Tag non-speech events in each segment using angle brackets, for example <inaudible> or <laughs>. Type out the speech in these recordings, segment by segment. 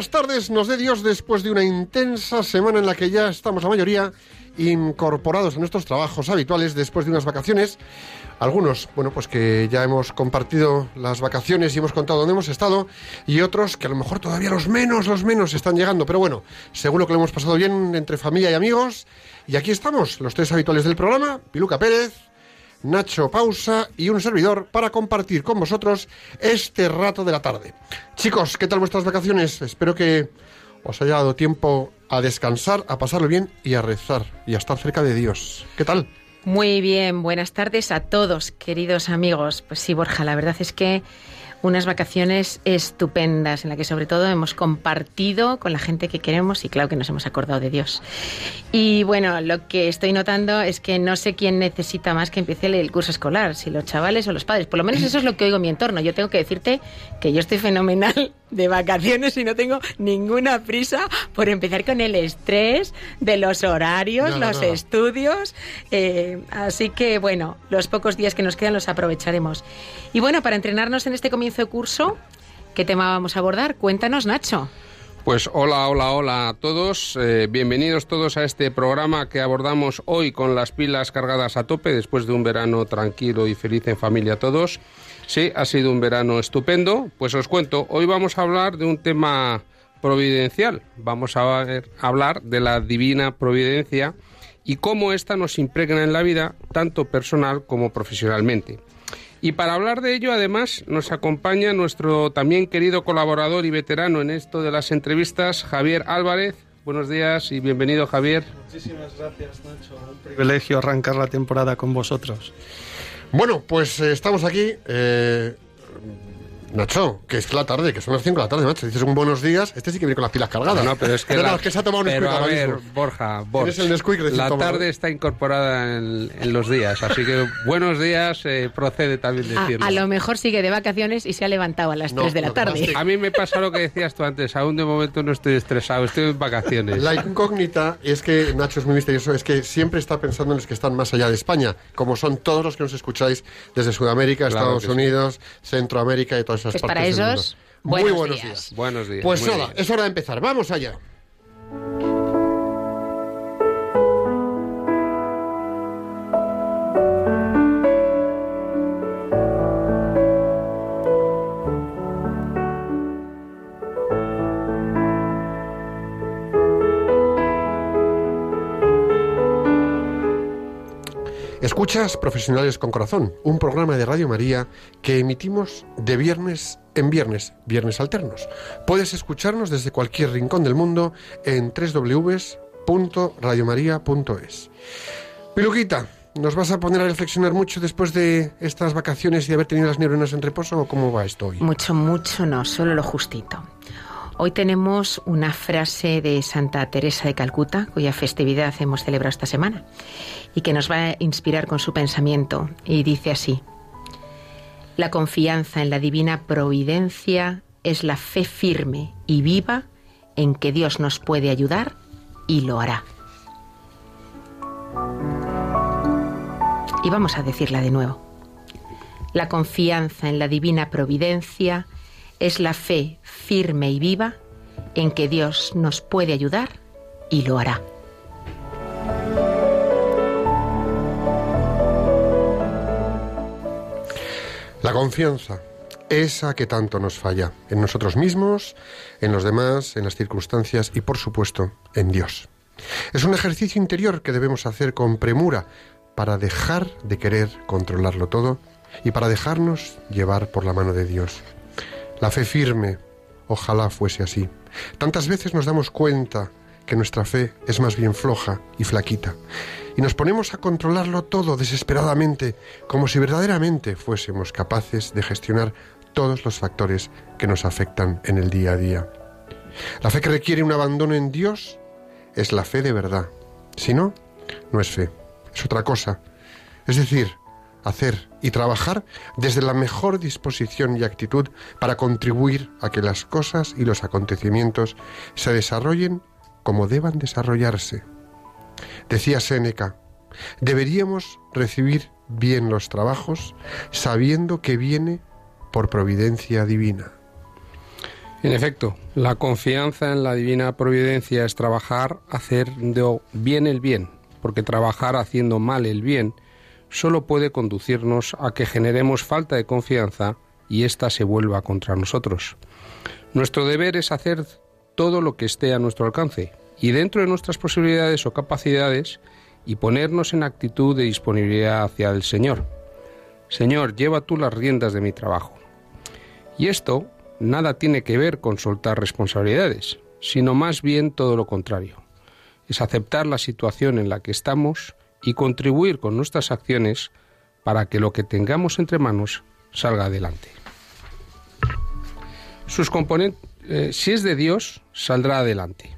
buenas tardes, nos dé Dios después de una intensa semana en la que ya estamos la mayoría incorporados a nuestros trabajos habituales después de unas vacaciones. Algunos, bueno, pues que ya hemos compartido las vacaciones y hemos contado dónde hemos estado, y otros que a lo mejor todavía los menos, los menos están llegando. Pero bueno, seguro que lo hemos pasado bien entre familia y amigos. Y aquí estamos, los tres habituales del programa, Piluca Pérez, Nacho Pausa y un servidor para compartir con vosotros este rato de la tarde. Chicos, ¿qué tal vuestras vacaciones? Espero que os haya dado tiempo a descansar, a pasarlo bien y a rezar y a estar cerca de Dios. ¿Qué tal? Muy bien, buenas tardes a todos, queridos amigos. Pues sí, Borja, la verdad es que unas vacaciones estupendas en las que sobre todo hemos compartido con la gente que queremos y claro que nos hemos acordado de Dios. Y bueno, lo que estoy notando es que no sé quién necesita más que empiece el curso escolar, si los chavales o los padres. Por lo menos eso es lo que oigo en mi entorno. Yo tengo que decirte que yo estoy fenomenal de vacaciones y no tengo ninguna prisa por empezar con el estrés de los horarios, los estudios. eh, así que bueno, los pocos días que nos quedan los aprovecharemos. Y bueno, para entrenarnos en este comienzo de curso, ¿qué tema vamos a abordar? Cuéntanos, Nacho. Pues hola, hola, hola a todos. Eh, bienvenidos todos a este programa que abordamos hoy con las pilas cargadas a tope después de un verano tranquilo y feliz en familia todos. Sí, ha sido un verano estupendo. Pues os cuento, hoy vamos a hablar de un tema providencial. Vamos a hablar de la divina providencia y cómo ésta nos impregna en la vida, tanto personal como profesionalmente. Y para hablar de ello, además, nos acompaña nuestro también querido colaborador y veterano en esto de las entrevistas, Javier Álvarez. Buenos días y bienvenido, Javier. Muchísimas gracias, Nacho. Un privilegio arrancar la temporada con vosotros. Bueno, pues eh, estamos aquí. eh, Nacho, que es la tarde, que son las 5 de la tarde, Nacho. Dices un buenos días. Este sí que viene con las pilas cargadas. No, pero es que, <laughs> No, la- no, es que se ha tomado un pero Nesquik a ver, mismo. Borja, Borja, Tienes el Nesquik la tomado. tarde está incorporada en, en los días, así que buenos días eh, procede también A, decirlo. a lo mejor sigue de vacaciones y se ha levantado a las No, 3 de la tarde. A mí me pasa lo que decías tú antes, aún de momento no estoy estresado, estoy en vacaciones. La incógnita es que Nacho es muy misterioso, es que siempre está pensando en los que están más allá de España, como son todos los que nos escucháis desde Sudamérica, Claro Estados que sí. Unidos, Centroamérica y todas esas Pues partes para del esos, mundo. Muy buenos días. días. Buenos días. Pues nada, bien. es hora de empezar. Vamos allá. Escuchas Profesionales con Corazón, un programa de Radio María que emitimos de viernes en viernes, viernes alternos. Puedes escucharnos desde cualquier rincón del mundo en www.radiomaria.es. Piluquita, ¿nos vas a poner a reflexionar mucho después de estas vacaciones y de haber tenido las neuronas en reposo o cómo va esto hoy? Mucho, mucho no, solo lo justito. Hoy tenemos una frase de Santa Teresa de Calcuta, cuya festividad hemos celebrado esta semana, y que nos va a inspirar con su pensamiento. Y dice así, la confianza en la divina providencia es la fe firme y viva en que Dios nos puede ayudar y lo hará. Y vamos a decirla de nuevo. La confianza en la divina providencia es la fe firme y viva en que Dios nos puede ayudar y lo hará. La confianza, esa que tanto nos falla, en nosotros mismos, en los demás, en las circunstancias y por supuesto en Dios. Es un ejercicio interior que debemos hacer con premura para dejar de querer controlarlo todo y para dejarnos llevar por la mano de Dios. La fe firme, ojalá fuese así. Tantas veces nos damos cuenta que nuestra fe es más bien floja y flaquita, y nos ponemos a controlarlo todo desesperadamente, como si verdaderamente fuésemos capaces de gestionar todos los factores que nos afectan en el día a día. La fe que requiere un abandono en Dios es la fe de verdad. Si no, no es fe, es otra cosa. Es decir, hacer y trabajar desde la mejor disposición y actitud para contribuir a que las cosas y los acontecimientos se desarrollen como deban desarrollarse. Decía Séneca, deberíamos recibir bien los trabajos sabiendo que viene por providencia divina. En efecto, la confianza en la divina providencia es trabajar haciendo bien el bien, porque trabajar haciendo mal el bien solo puede conducirnos a que generemos falta de confianza y ésta se vuelva contra nosotros. Nuestro deber es hacer todo lo que esté a nuestro alcance y dentro de nuestras posibilidades o capacidades y ponernos en actitud de disponibilidad hacia el Señor. Señor, lleva tú las riendas de mi trabajo. Y esto nada tiene que ver con soltar responsabilidades, sino más bien todo lo contrario. Es aceptar la situación en la que estamos y contribuir con nuestras acciones para que lo que tengamos entre manos salga adelante. Sus componentes, eh, si es de Dios, saldrá adelante.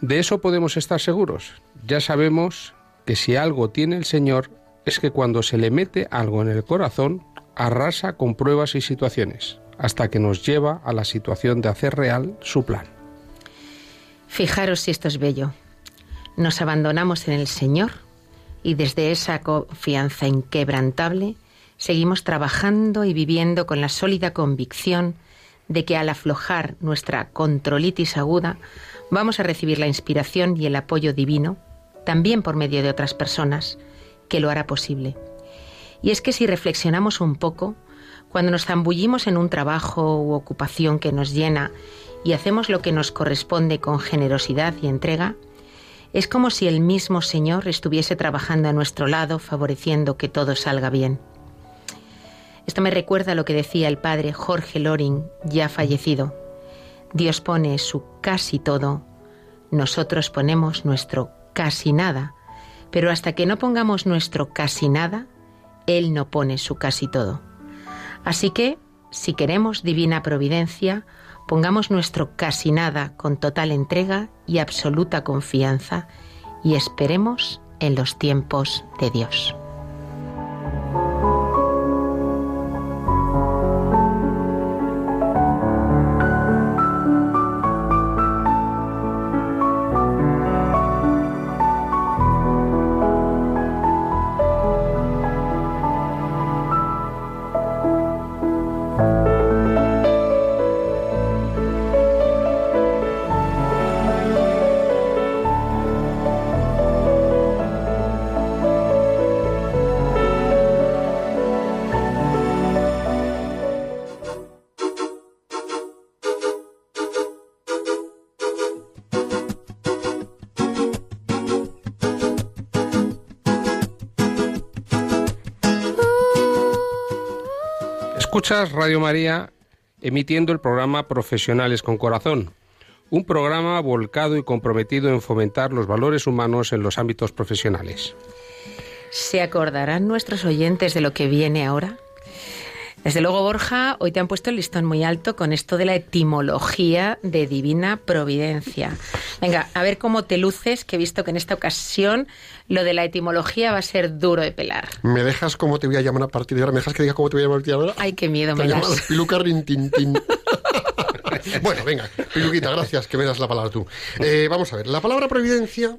De eso podemos estar seguros. Ya sabemos que si algo tiene el Señor es que cuando se le mete algo en el corazón, arrasa con pruebas y situaciones, hasta que nos lleva a la situación de hacer real su plan. Fijaros si esto es bello. Nos abandonamos en el Señor y desde esa confianza inquebrantable seguimos trabajando y viviendo con la sólida convicción de que al aflojar nuestra controlitis aguda vamos a recibir la inspiración y el apoyo divino, también por medio de otras personas, que lo hará posible. Y es que si reflexionamos un poco, cuando nos zambullimos en un trabajo u ocupación que nos llena y hacemos lo que nos corresponde con generosidad y entrega, es como si el mismo Señor estuviese trabajando a nuestro lado, favoreciendo que todo salga bien. Esto me recuerda lo que decía el padre Jorge Loring, ya fallecido. Dios pone su casi todo, nosotros ponemos nuestro casi nada, pero hasta que no pongamos nuestro casi nada, Él no pone su casi todo. Así que, si queremos divina providencia, Pongamos nuestro casi nada con total entrega y absoluta confianza y esperemos en los tiempos de Dios. Escuchas Radio María emitiendo el programa Profesionales con Corazón, un programa volcado y comprometido en fomentar los valores humanos en los ámbitos profesionales. ¿Se acordarán nuestros oyentes de lo que viene ahora? Desde luego, Borja, hoy te han puesto el listón muy alto con esto de la etimología de divina providencia. Venga, a ver cómo te luces, que he visto que en esta ocasión lo de la etimología va a ser duro de pelar. ¿Me dejas cómo te voy a llamar a partir de ahora? ¿Me dejas que diga cómo te voy a llamar a partir de ahora? Ay, qué miedo me llamas das. Piluca Rintintín. <laughs> bueno, venga, Piluquita, gracias, que me das la palabra tú. Eh, vamos a ver, la palabra providencia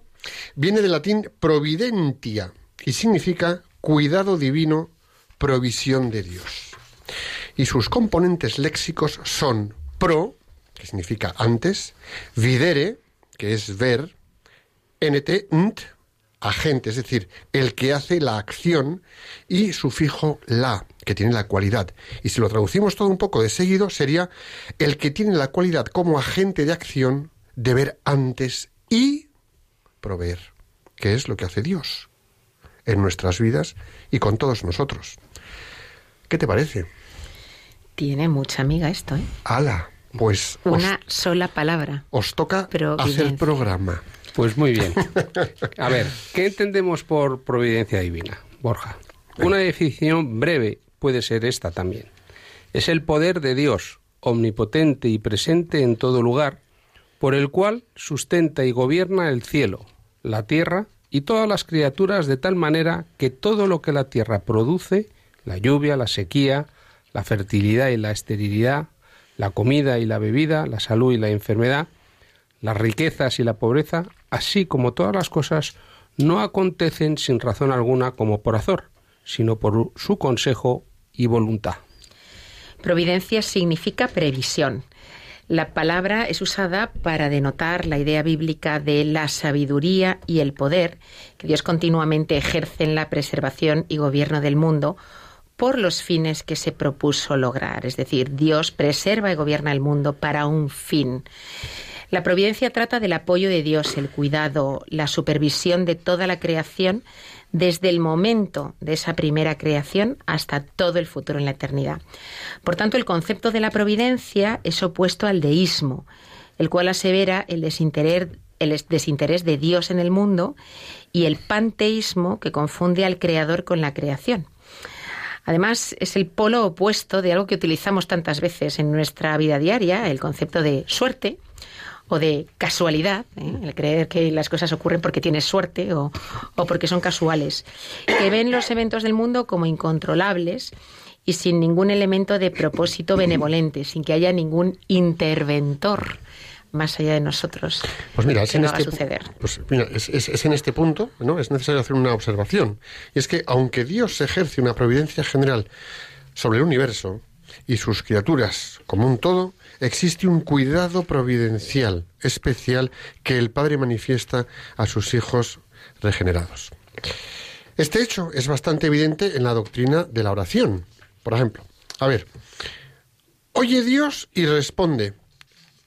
viene del latín providentia y significa cuidado divino, provisión de Dios. Y sus componentes léxicos son pro, que significa antes, videre, que es ver, nt, nt, agente, es decir, el que hace la acción, y sufijo la, que tiene la cualidad. Y si lo traducimos todo un poco de seguido, sería el que tiene la cualidad como agente de acción de ver antes y proveer, que es lo que hace Dios en nuestras vidas y con todos nosotros. ¿Qué te parece? Tiene mucha amiga esto, ¿eh? Ala, pues os, Una sola palabra. os toca hacer programa. Pues muy bien. <laughs> A ver, ¿qué entendemos por providencia divina, Borja? Una definición breve puede ser esta también. Es el poder de Dios, omnipotente y presente en todo lugar, por el cual sustenta y gobierna el cielo, la tierra y todas las criaturas de tal manera que todo lo que la tierra produce, la lluvia, la sequía, la fertilidad y la esterilidad, la comida y la bebida, la salud y la enfermedad, las riquezas y la pobreza, así como todas las cosas, no acontecen sin razón alguna como por azor, sino por su consejo y voluntad. Providencia significa previsión. La palabra es usada para denotar la idea bíblica de la sabiduría y el poder que Dios continuamente ejerce en la preservación y gobierno del mundo por los fines que se propuso lograr. Es decir, Dios preserva y gobierna el mundo para un fin. La providencia trata del apoyo de Dios, el cuidado, la supervisión de toda la creación desde el momento de esa primera creación hasta todo el futuro en la eternidad. Por tanto, el concepto de la providencia es opuesto al deísmo, el cual asevera el desinterés, el desinterés de Dios en el mundo y el panteísmo que confunde al creador con la creación. Además, es el polo opuesto de algo que utilizamos tantas veces en nuestra vida diaria, el concepto de suerte o de casualidad, ¿eh? el creer que las cosas ocurren porque tienes suerte o, o porque son casuales, que ven los eventos del mundo como incontrolables y sin ningún elemento de propósito benevolente, sin que haya ningún interventor más allá de nosotros. Pues mira, es en, no va a este, suceder. pues mira, es, es- es en este punto, ¿no? Es necesario hacer una observación. Y es que aunque Dios ejerce una providencia general sobre el universo y sus criaturas como un todo, existe un cuidado providencial especial que el Padre manifiesta a sus hijos regenerados. Este hecho es bastante evidente en la doctrina de la oración. Por ejemplo, a ver, oye Dios y responde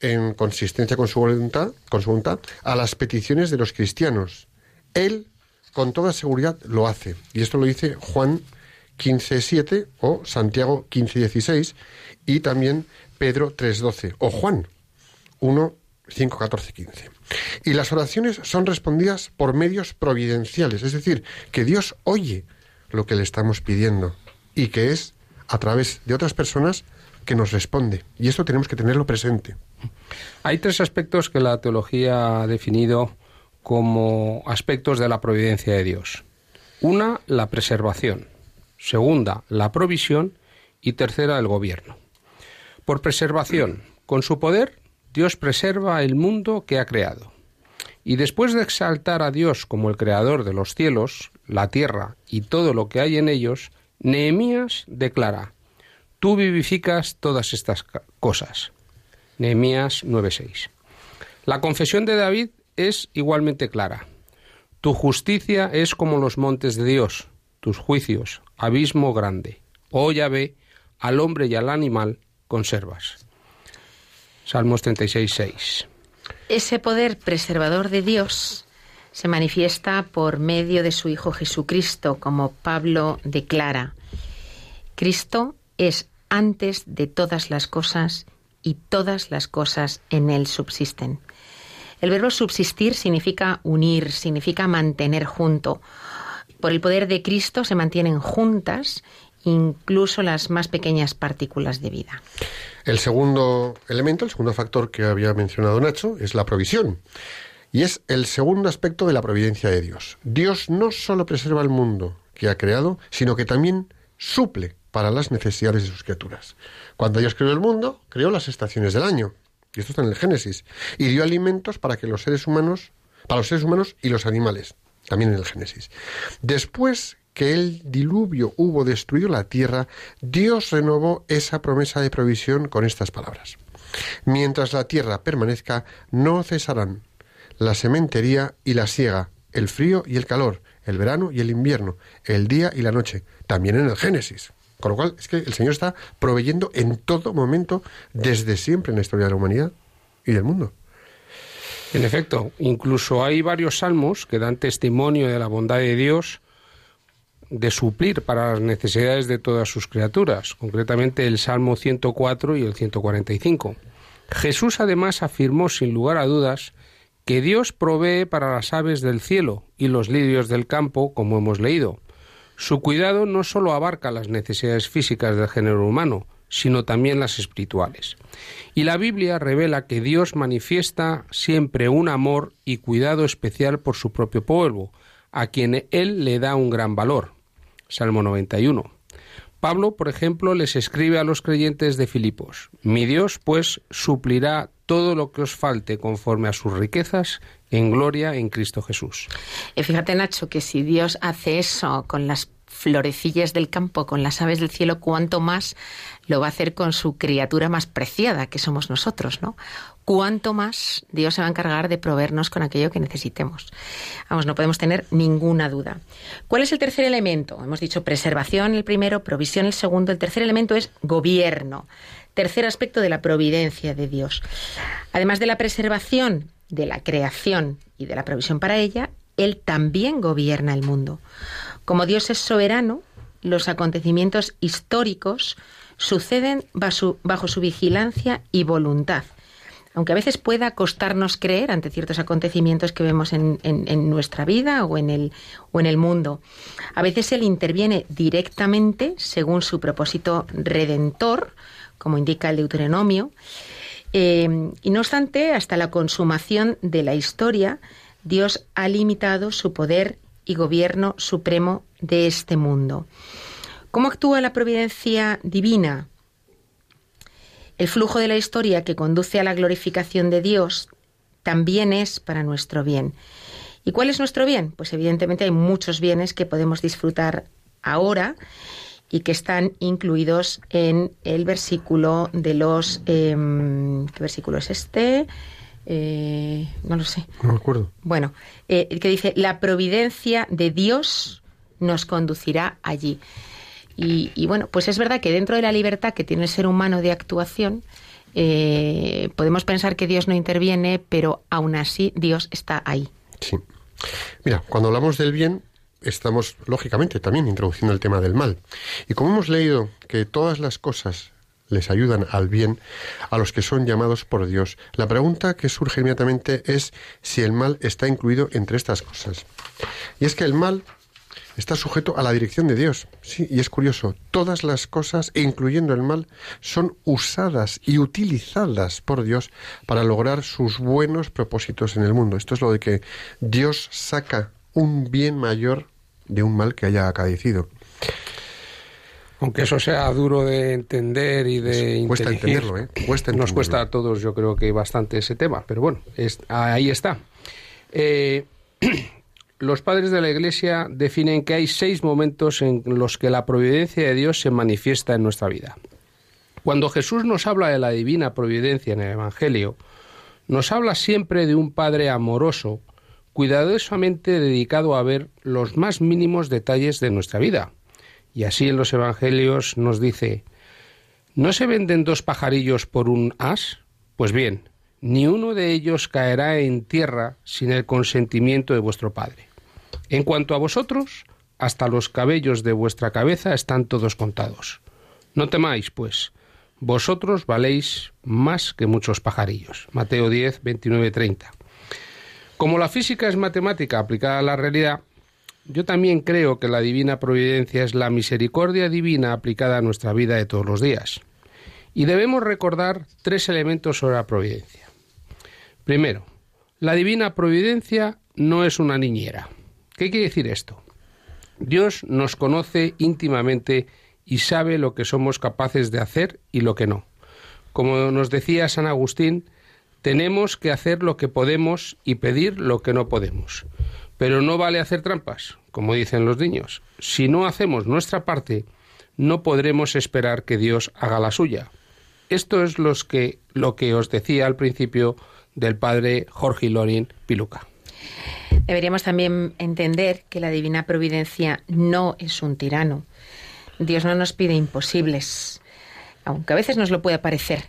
en consistencia con su voluntad, con su voluntad, a las peticiones de los cristianos. Él, con toda seguridad, lo hace. Y esto lo dice Juan 15.7 o Santiago 15.16 y también Pedro 3.12 o Juan 1, 5, 14, 15. Y las oraciones son respondidas por medios providenciales, es decir, que Dios oye lo que le estamos pidiendo y que es a través de otras personas que nos responde. Y esto tenemos que tenerlo presente. Hay tres aspectos que la teología ha definido como aspectos de la providencia de Dios. Una, la preservación. Segunda, la provisión. Y tercera, el gobierno. Por preservación, con su poder, Dios preserva el mundo que ha creado. Y después de exaltar a Dios como el creador de los cielos, la tierra y todo lo que hay en ellos, Nehemías declara, Tú vivificas todas estas cosas. Nehemías 9:6. La confesión de David es igualmente clara. Tu justicia es como los montes de Dios, tus juicios, abismo grande. Oh Yahvé, al hombre y al animal conservas. Salmos 36:6. Ese poder preservador de Dios se manifiesta por medio de su Hijo Jesucristo, como Pablo declara. Cristo es antes de todas las cosas y todas las cosas en Él subsisten. El verbo subsistir significa unir, significa mantener junto. Por el poder de Cristo se mantienen juntas incluso las más pequeñas partículas de vida. El segundo elemento, el segundo factor que había mencionado Nacho, es la provisión. Y es el segundo aspecto de la providencia de Dios. Dios no solo preserva el mundo que ha creado, sino que también suple para las necesidades de sus criaturas. Cuando Dios creó el mundo, creó las estaciones del año. Y esto está en el Génesis. Y dio alimentos para que los seres humanos, para los seres humanos y los animales. También en el Génesis. Después que el diluvio hubo destruido la tierra, Dios renovó esa promesa de provisión con estas palabras. Mientras la tierra permanezca, no cesarán la sementería y la siega, el frío y el calor, el verano y el invierno, el día y la noche, también en el Génesis. Con lo cual, es que el Señor está proveyendo en todo momento, desde siempre en la historia de la humanidad y del mundo. En efecto, incluso hay varios salmos que dan testimonio de la bondad de Dios de suplir para las necesidades de todas sus criaturas, concretamente el Salmo 104 y el 145. Jesús además afirmó sin lugar a dudas que Dios provee para las aves del cielo y los lirios del campo, como hemos leído. Su cuidado no sólo abarca las necesidades físicas del género humano, sino también las espirituales. Y la Biblia revela que Dios manifiesta siempre un amor y cuidado especial por su propio pueblo, a quien Él le da un gran valor. Salmo 91. Pablo, por ejemplo, les escribe a los creyentes de Filipos, Mi Dios, pues, suplirá todo lo que os falte conforme a sus riquezas en gloria en Cristo Jesús. Y fíjate, Nacho, que si Dios hace eso con las florecillas del campo, con las aves del cielo, cuánto más lo va a hacer con su criatura más preciada, que somos nosotros, ¿no? Cuánto más Dios se va a encargar de proveernos con aquello que necesitemos. Vamos, no podemos tener ninguna duda. ¿Cuál es el tercer elemento? Hemos dicho preservación el primero, provisión el segundo. El tercer elemento es gobierno. Tercer aspecto de la providencia de Dios. Además de la preservación de la creación y de la provisión para ella, Él también gobierna el mundo. Como Dios es soberano, los acontecimientos históricos suceden bajo su, vigilancia y voluntad. Aunque a veces pueda costarnos creer ante ciertos acontecimientos que vemos en, nuestra vida o en, el, o en el mundo. A veces Él interviene directamente según su propósito redentor, como indica el Deuteronomio. Eh, y no obstante, hasta la consumación de la historia, Dios ha limitado su poder y gobierno supremo de este mundo. ¿Cómo actúa la providencia divina? El flujo de la historia que conduce a la glorificación de Dios también es para nuestro bien. ¿Y cuál es nuestro bien? Pues evidentemente hay muchos bienes que podemos disfrutar ahora y que están incluidos en el versículo de los... Em, ¿Qué versículo es este? Eh, no lo sé. No me acuerdo. Bueno, eh, que dice, la providencia de Dios nos conducirá allí. Y, bueno, pues es verdad que dentro de la libertad que tiene el ser humano de actuación, eh, podemos pensar que Dios no interviene, pero aún así Dios está ahí. Sí. Mira, cuando hablamos del bien, estamos lógicamente también introduciendo el tema del mal. Y como hemos leído que todas las cosas les ayudan al bien a los que son llamados por Dios, la pregunta que surge inmediatamente es si el mal está incluido entre estas cosas. Y es que el mal está sujeto a la dirección de Dios. Sí, y es curioso, todas las cosas, incluyendo el mal, son usadas y utilizadas por Dios para lograr sus buenos propósitos en el mundo. Esto es lo de que Dios saca un bien mayor de un mal que haya acaecido. Aunque eso sea duro de entender y de cuesta entenderlo, ¿eh? Cuesta Nos cuesta a todos, yo creo que bastante ese tema, pero bueno, ahí está. Eh, <clears throat> los padres de la Iglesia definen que hay seis momentos en los que la providencia de Dios se manifiesta en nuestra vida. Cuando Jesús nos habla de la divina providencia en el Evangelio, nos habla siempre de un Padre amoroso, cuidadosamente dedicado a ver los más mínimos detalles de nuestra vida. Y así en los Evangelios nos dice, ¿no se venden dos pajarillos por un as? Pues bien, ni uno de ellos caerá en tierra sin el consentimiento de vuestro Padre. En cuanto a vosotros, hasta los cabellos de vuestra cabeza están todos contados. No temáis, pues, vosotros valéis más que muchos pajarillos. Mateo 10, 29, 30. Como la física es matemática aplicada a la realidad, yo también creo que la divina providencia es la misericordia divina aplicada a nuestra vida de todos los días. Y debemos recordar tres elementos sobre la providencia. Primero, la divina providencia no es una niñera. ¿Qué quiere decir esto? Dios nos conoce íntimamente y sabe lo que somos capaces de hacer y lo que no. Como nos decía San Agustín, tenemos que hacer lo que podemos y pedir lo que no podemos. Pero no vale hacer trampas, como dicen los niños. Si no hacemos nuestra parte, no podremos esperar que Dios haga la suya. Esto es lo que os decía al principio del padre Jorge Lorin Piluca. Deberíamos también entender que la divina providencia no es un tirano. Dios no nos pide imposibles, aunque a veces nos lo pueda parecer.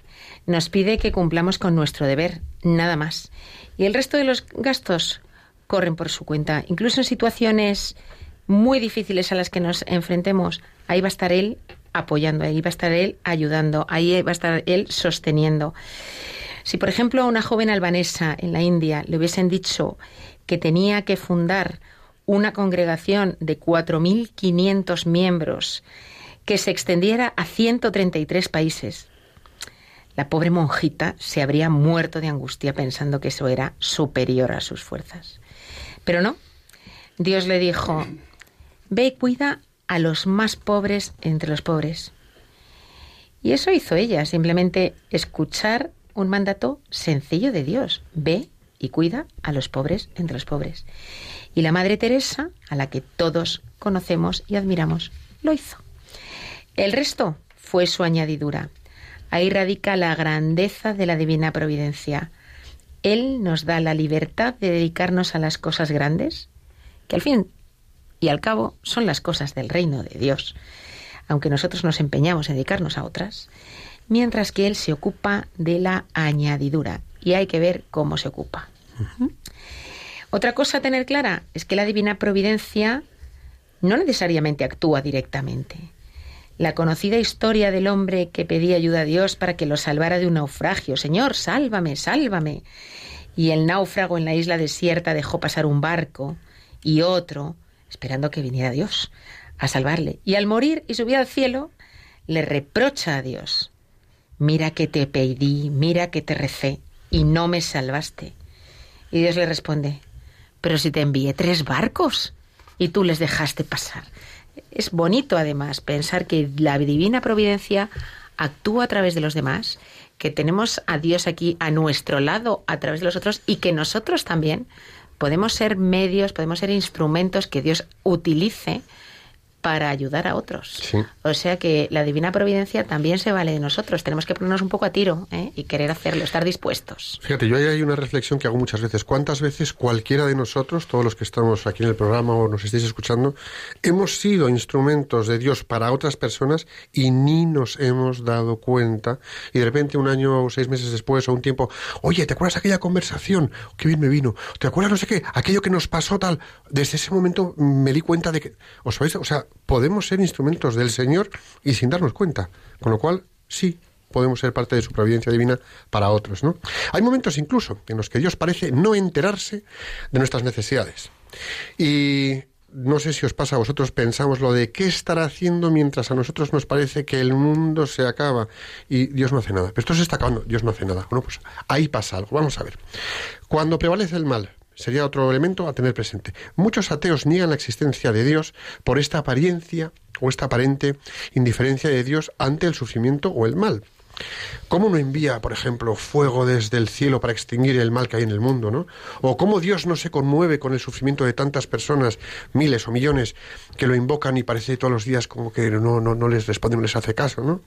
Nos pide que cumplamos con nuestro deber, nada más. Y el resto de los gastos corren por su cuenta. Incluso en situaciones muy difíciles a las que nos enfrentemos, ahí va a estar Él apoyando, ahí va a estar Él ayudando, ahí va a estar Él sosteniendo. Si, por ejemplo, a una joven albanesa en la India le hubiesen dicho que tenía que fundar una congregación de 4.500 miembros que se extendiera a 133 países, la pobre monjita se habría muerto de angustia pensando que eso era superior a sus fuerzas. Pero no. Dios le dijo, ve y cuida a los más pobres entre los pobres. Y eso hizo ella, simplemente escuchar un mandato sencillo de Dios. Ve y cuida a los pobres entre los pobres. Y la Madre Teresa, a la que todos conocemos y admiramos, lo hizo. El resto fue su añadidura. Ahí radica la grandeza de la divina providencia. Él nos da la libertad de dedicarnos a las cosas grandes, que al fin y al cabo son las cosas del reino de Dios, aunque nosotros nos empeñamos en dedicarnos a otras, mientras que Él se ocupa de la añadidura y hay que ver cómo se ocupa. Otra cosa a tener clara es que la divina providencia no necesariamente actúa directamente la conocida historia del hombre que pedía ayuda a Dios para que lo salvara de un naufragio. Señor, sálvame, sálvame. Y el náufrago en la isla desierta dejó pasar un barco y otro, esperando que viniera Dios a salvarle. Y al morir y subir al cielo, le reprocha a Dios. Mira que te pedí, mira que te recé, y no me salvaste. Y Dios le responde, pero si te envié tres barcos y tú les dejaste pasar. Es bonito además pensar que la divina providencia actúa a través de los demás, que tenemos a Dios aquí a nuestro lado a través de los otros y que nosotros también podemos ser medios, podemos ser instrumentos que Dios utilice para ayudar a otros. O sea que la divina providencia también se vale de nosotros. Tenemos que ponernos un poco a tiro ¿eh? y querer hacerlo, estar dispuestos. Fíjate, yo ahí hay una reflexión que hago muchas veces. ¿Cuántas veces cualquiera de nosotros, todos los que estamos aquí en el programa o nos estéis escuchando, hemos sido instrumentos de Dios para otras personas y ni nos hemos dado cuenta? Y de repente un año o seis meses después o un tiempo, oye, ¿te acuerdas aquella conversación? Qué bien me vino. ¿Te acuerdas no sé qué? Aquello que nos pasó tal. Desde ese momento me di cuenta de que... ¿Os sabéis? O sea, podemos ser instrumentos del Señor y sin darnos cuenta. Con lo cual, sí, podemos ser parte de su providencia divina para otros, ¿no? Hay momentos incluso en los que Dios parece no enterarse de nuestras necesidades. Y no sé si os pasa a vosotros, pensamos lo de qué estará haciendo mientras a nosotros nos parece que el mundo se acaba y Dios no hace nada. Pero esto se está acabando, Dios no hace nada. Bueno, pues ahí pasa algo. Vamos a ver. Cuando prevalece el mal, sería otro elemento a tener presente. Muchos ateos niegan la existencia de Dios por esta apariencia o esta aparente indiferencia de Dios ante el sufrimiento o el mal. ¿Cómo no envía, por ejemplo, fuego desde el cielo para extinguir el mal que hay en el mundo, ¿no? O cómo Dios no se conmueve con el sufrimiento de tantas personas, miles o millones, que lo invocan y parece todos los días como que no, no, no les responde, no les hace caso, ¿no?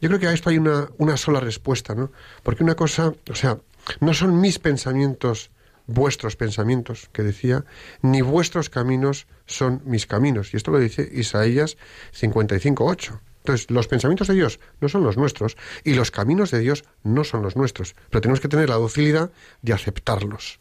Yo creo que a esto hay una, una sola respuesta, ¿no? Porque una cosa, o sea, no son mis pensamientos vuestros pensamientos, que decía, ni vuestros caminos son mis caminos. Y esto lo dice Isaías 55.8. Entonces, los pensamientos de Dios no son los nuestros y los caminos de Dios no son los nuestros, pero tenemos que tener la docilidad de aceptarlos.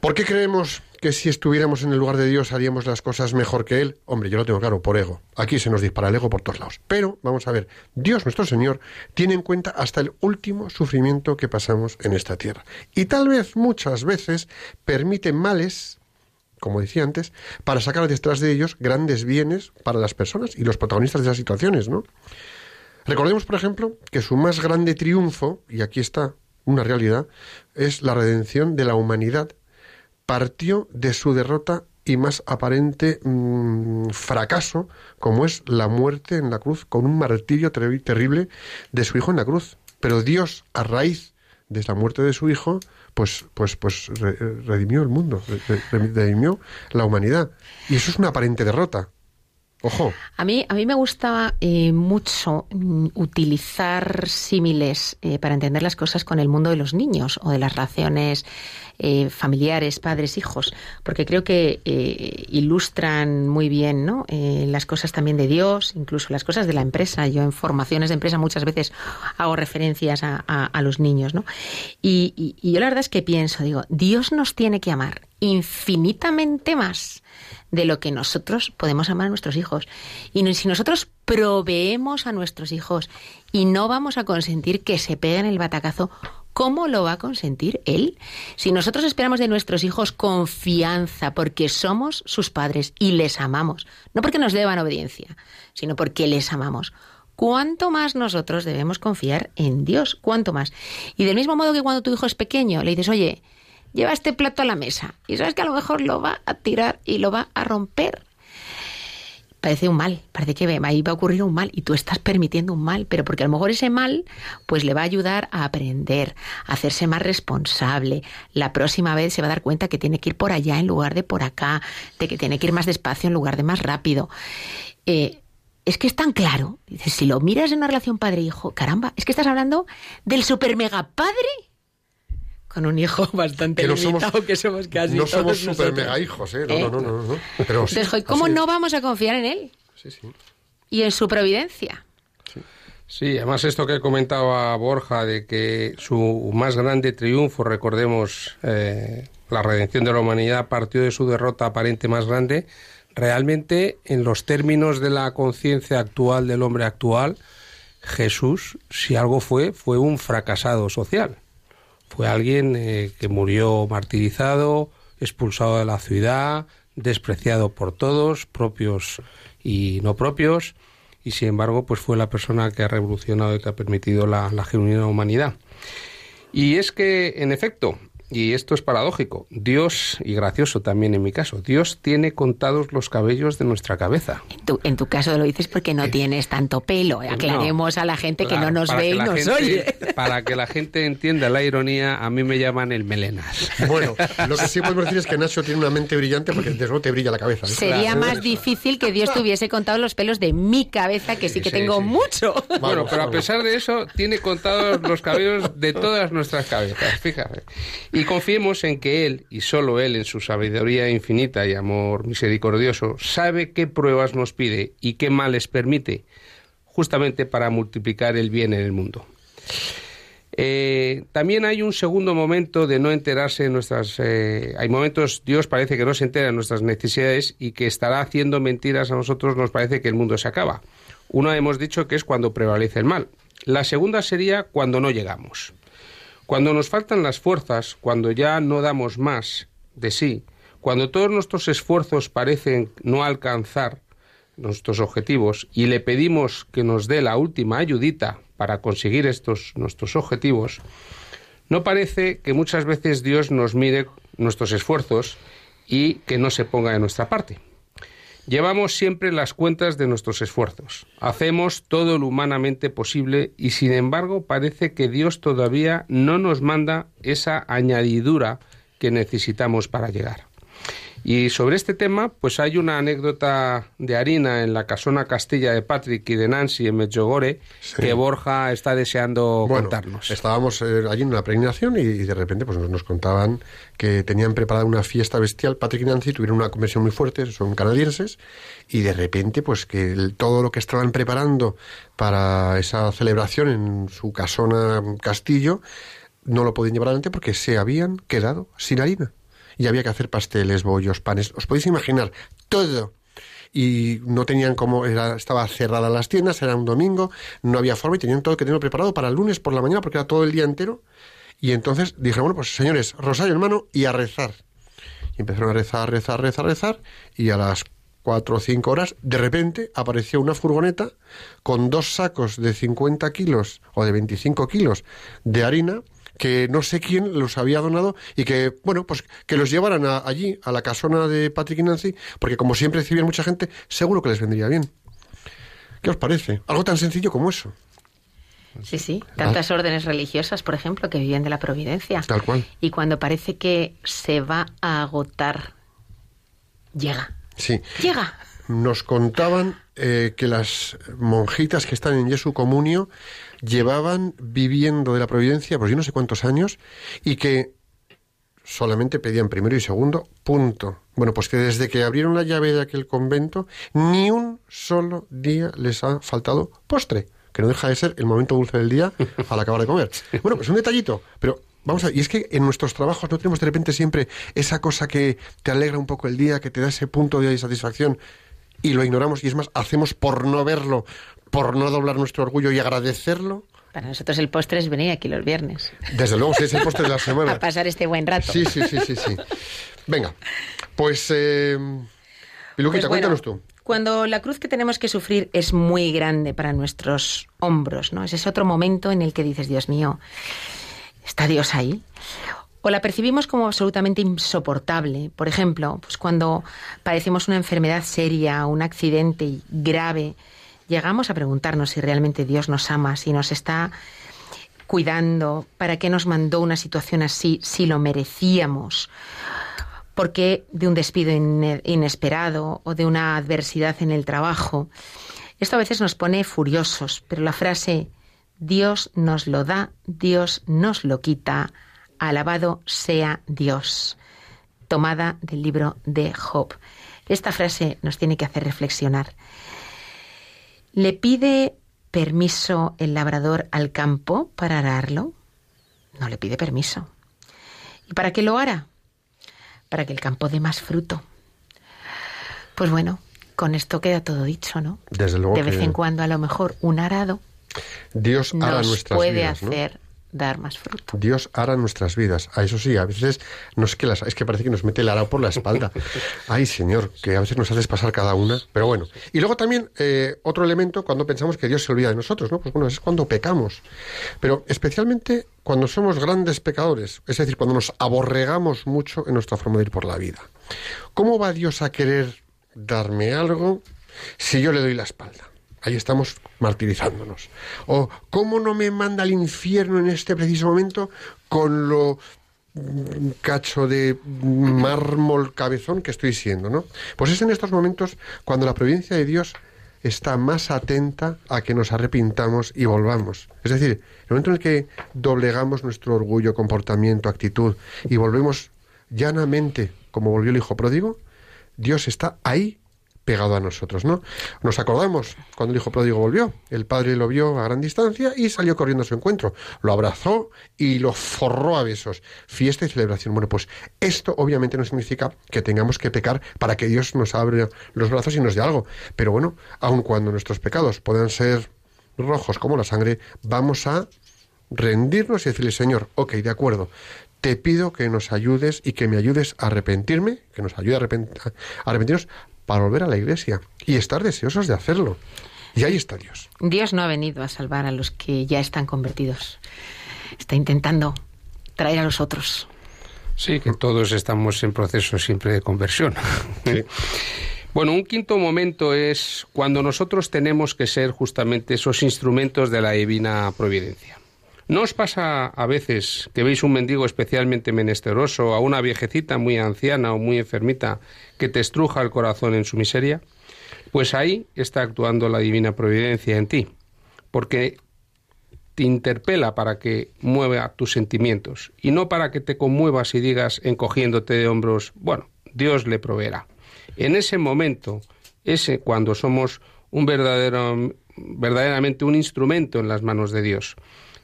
¿Por qué creemos que si estuviéramos en el lugar de Dios haríamos las cosas mejor que Él? Hombre, yo lo tengo claro, por ego. Aquí se nos dispara el ego por todos lados. Pero, vamos a ver, Dios nuestro Señor tiene en cuenta hasta el último sufrimiento que pasamos en esta tierra. Y tal vez muchas veces permite males, como decía antes, para sacar detrás de ellos grandes bienes para las personas y los protagonistas de esas situaciones, ¿no? Recordemos, por ejemplo, que su más grande triunfo, y aquí está una realidad, es la redención de la humanidad partió de su derrota y más aparente mm, fracaso, como es la muerte en la cruz, con un martirio terrible de su hijo en la cruz. Pero Dios, a raíz de la muerte de su hijo, pues, pues, pues redimió el mundo, redimió la humanidad. Y eso es una aparente derrota. Ojo. A mí, a mí me gusta eh, mucho mm, utilizar símiles eh, para entender las cosas con el mundo de los niños o de las relaciones eh, familiares, padres, hijos, porque creo que eh, ilustran muy bien ¿no? Eh, las cosas también de Dios, incluso las cosas de la empresa. Yo en formaciones de empresa muchas veces hago referencias a, a- los niños. ¿no? Y, y- yo la verdad es que pienso, digo, Dios nos tiene que amar infinitamente más de lo que nosotros podemos amar a nuestros hijos. Y si nosotros proveemos a nuestros hijos y no vamos a consentir que se peguen el batacazo, ¿cómo lo va a consentir él? Si nosotros esperamos de nuestros hijos confianza porque somos sus padres y les amamos, no porque nos deban obediencia, sino porque les amamos. ¿Cuánto más nosotros debemos confiar en Dios? ¿Cuánto más? Y del mismo modo que cuando tu hijo es pequeño, le dices, oye, lleva este plato a la mesa y sabes que a lo mejor lo va a tirar y lo va a romper. Parece un mal, parece que ahí va a ocurrir un mal y tú estás permitiendo un mal, pero porque a lo mejor ese mal pues le va a ayudar a aprender, a hacerse más responsable. La próxima vez se va a dar cuenta que tiene que ir por allá en lugar de por acá, de que tiene que ir más despacio en lugar de más rápido. Eh, es que es tan claro. Si lo miras en una relación padre-hijo, caramba, es que estás hablando del super mega padre con un hijo <laughs> bastante Que no limitado somos- que somos casi no todos somos super nosotros. mega hijos, ¿eh? No, ¿Eh? no, no, no, no. Pero Entonces, ¿cómo no vamos a confiar en él Sí, sí. y en su providencia? Sí, además esto que comentaba Borja de que su más grande triunfo, recordemos, eh, la redención de la humanidad partió de su derrota aparente más grande, realmente en los términos de la conciencia actual del hombre actual, Jesús, si algo fue, fue un fracasado social. Fue alguien eh, que murió martirizado, expulsado de la ciudad, despreciado por todos, propios y no propios, y sin embargo, pues fue la persona que ha revolucionado y que ha permitido la, la genuina humanidad. Y es que, en efecto, y esto es paradójico, Dios, y gracioso también en mi caso, Dios tiene contados los cabellos de nuestra cabeza. En tu, en tu caso lo dices porque no tienes tanto pelo. Aclaremos a la gente que no nos ve y nos gente- oye. Para que la gente entienda la ironía, a mí me llaman el melenas. Bueno, lo que sí podemos decir es que Nacho tiene una mente brillante porque desde luego te brilla la cabeza. ¿eh? Sería más difícil que Dios te hubiese contado los pelos de mi cabeza, que sí que Sí, tengo sí. mucho. Bueno, Vamos, pero a pesar de eso, tiene contados los cabellos de todas nuestras cabezas, fíjate. Y confiemos en que Él, y solo Él, en su sabiduría infinita y amor misericordioso, sabe qué pruebas nos pide y qué males permite, justamente para multiplicar el bien en el mundo. Eh, también hay un segundo momento de no enterarse de nuestras... eh, hay momentos, Dios parece que no se entera de nuestras necesidades y que estará haciendo mentiras a nosotros, nos parece que el mundo se acaba. Una hemos dicho que es cuando prevalece el mal. La segunda sería cuando no llegamos. Cuando nos faltan las fuerzas, cuando ya no damos más de sí, cuando todos nuestros esfuerzos parecen no alcanzar nuestros objetivos y le pedimos que nos dé la última ayudita para conseguir estos nuestros objetivos, no parece que muchas veces Dios nos mire nuestros esfuerzos y que no se ponga de nuestra parte. Llevamos siempre las cuentas de nuestros esfuerzos. Hacemos todo lo humanamente posible y sin embargo parece que Dios todavía no nos manda esa añadidura que necesitamos para llegar. Y sobre este tema, pues hay una anécdota de harina en la casona Castilla de Patrick y de Nancy en Medjugorje que Borja está deseando Bueno, contarnos. estábamos eh, allí en una peregrinación y, y de repente pues nos, nos contaban que tenían preparada una fiesta bestial. Patrick y Nancy tuvieron una conversión muy fuerte, son canadienses, y de repente pues que el- todo lo que estaban preparando para esa celebración en su casona castillo no lo podían llevar adelante porque se habían quedado sin harina. Y había que hacer pasteles, bollos, panes. ¿Os podéis imaginar? Todo y no tenían como era, estaba cerrada las tiendas, era un domingo, no había forma y tenían todo que tenerlo preparado para el lunes por la mañana porque era todo el día entero. Y entonces dijeron, bueno, pues señores, rosario hermano y a rezar. Y empezaron a rezar, rezar, rezar, rezar y a las cuatro o cinco horas de repente apareció una furgoneta con dos sacos de 50 kilos o de 25 kilos de harina que no sé quién los había donado y que, bueno, pues que los llevaran a- allí, a la casona de Patrick y Nancy, porque como siempre recibían mucha gente, seguro que les vendría bien. ¿Qué os parece? Algo tan sencillo como eso. Sí, sí. Tantas órdenes religiosas, por ejemplo, que viven de la providencia. Tal cual. Y cuando parece que se va a agotar, llega. Sí. Llega. nos contaban eh, que las monjitas que están en Jesu Comunio llevaban viviendo de la providencia, pues yo no sé cuántos años, y que solamente pedían primero y segundo, punto. Bueno, pues que desde que abrieron la llave de aquel convento, ni un solo día les ha faltado postre, que no deja de ser el momento dulce del día <laughs> al acabar de comer. Bueno, pues un detallito, pero vamos a ver, y es que en nuestros trabajos no tenemos de repente siempre esa cosa que te alegra un poco el día, que te da ese punto de satisfacción, y lo ignoramos, y es más, hacemos por no verlo, por no doblar nuestro orgullo y agradecerlo. Para nosotros el postre es venir aquí los viernes. Desde luego, sí, es el postre de la <laughs> semana. A pasar este buen rato. Sí, sí, sí, sí, sí. Venga, pues... Eh, Piluquita, Pues bueno, cuéntanos tú. Cuando la cruz que tenemos que sufrir es muy grande para nuestros hombros, ¿no? Ese es otro momento en el que dices, Dios mío, ¿está Dios ahí? O la percibimos como absolutamente insoportable. Por ejemplo, pues cuando padecemos una enfermedad seria, un accidente grave, llegamos a preguntarnos si realmente Dios nos ama, si nos está cuidando, para qué nos mandó una situación así, si lo merecíamos por qué de un despido ine- inesperado o de una adversidad en el trabajo. Esto a veces nos pone furiosos, pero la frase Dios nos lo da, Dios nos lo quita, alabado sea Dios, tomada del libro de Job. Esta frase nos tiene que hacer reflexionar. ¿Le pide permiso el labrador al campo para ararlo? No le pide permiso. ¿Y para qué lo hará? para que el campo dé más fruto. Pues bueno, con esto queda todo dicho, ¿no? Desde luego De vez que en cuando, a lo mejor, un arado Dios hará nos nuestras puede vidas, ¿no? Dar más fruto. Dios hará nuestras vidas. A eso sí, a veces no es que las, es que parece que nos mete el arao por la espalda. <laughs> Ay, Señor, que a veces nos haces pasar cada una. Pero bueno. Y luego también eh, otro elemento cuando pensamos que Dios se olvida de nosotros, ¿no? Pues bueno, es cuando pecamos. Pero especialmente cuando somos grandes pecadores, es decir, cuando nos aborregamos mucho en nuestra forma de ir por la vida. ¿Cómo va Dios a querer darme algo si yo le doy la espalda? Ahí estamos martirizándonos. O cómo no me manda al infierno en este preciso momento con lo mm, cacho de mármol cabezón que estoy siendo, ¿no? Pues es en estos momentos cuando la providencia de Dios está más atenta a que nos arrepintamos y volvamos. Es decir, el momento en el que doblegamos nuestro orgullo, comportamiento, actitud y volvemos llanamente como volvió el hijo pródigo, Dios está ahí pegado a nosotros, ¿no? Nos acordamos cuando el hijo pródigo volvió, el padre lo vio a gran distancia y salió corriendo a su encuentro, lo abrazó y lo forró a besos, fiesta y celebración. Bueno, pues esto obviamente no significa que tengamos que pecar para que Dios nos abra los brazos y nos dé algo, pero bueno, aun cuando nuestros pecados puedan ser rojos como la sangre, vamos a rendirnos y decirle, Señor, ok, de acuerdo, te pido que nos ayudes y que me ayudes a arrepentirme, que nos ayude a, a arrepentirnos para volver a la iglesia y estar deseosos de hacerlo. Y ahí está Dios. Dios no ha venido a salvar a los que ya están convertidos. Está intentando traer a los otros. Sí, que todos estamos en proceso siempre de conversión. <laughs> Bueno, un quinto momento es cuando nosotros tenemos que ser justamente esos instrumentos de la divina providencia. ¿No os pasa a veces que veis un mendigo especialmente menesteroso, a una viejecita muy anciana o muy enfermita que te estruja el corazón en su miseria? Pues ahí está actuando la divina providencia en ti, porque te interpela para que mueva tus sentimientos y no para que te conmuevas y digas encogiéndote de hombros, bueno, Dios le proveerá. En ese momento, ese cuando somos un verdadero, verdaderamente un instrumento en las manos de Dios,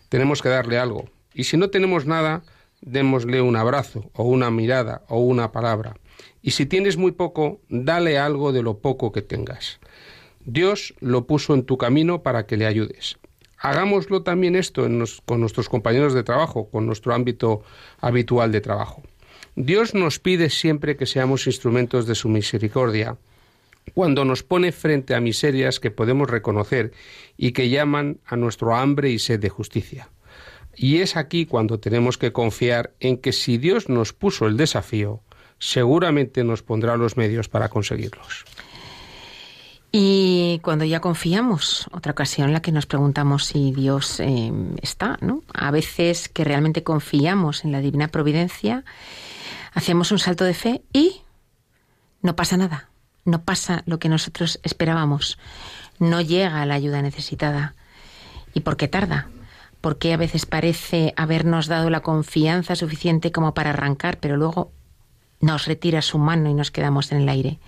tenemos que darle algo. Y si no tenemos nada, démosle un abrazo o una mirada o una palabra. Y si tienes muy poco, dale algo de lo poco que tengas. Dios lo puso en tu camino para que le ayudes. Hagámoslo también esto en con nuestros compañeros de trabajo, con nuestro ámbito habitual de trabajo. Dios nos pide siempre que seamos instrumentos de su misericordia, cuando nos pone frente a miserias que podemos reconocer y que llaman a nuestro hambre y sed de justicia. Y es aquí cuando tenemos que confiar en que si Dios nos puso el desafío, seguramente nos pondrá los medios para conseguirlos. Y cuando ya confiamos, otra ocasión en la que nos preguntamos si Dios eh, está, ¿no? A veces que realmente confiamos en la divina providencia, hacemos un salto de fe y no pasa nada. No pasa lo que nosotros esperábamos, no llega la ayuda necesitada. ¿Y por qué tarda? Porque a veces parece habernos dado la confianza suficiente como para arrancar, pero luego nos retira su mano y nos quedamos en el aire.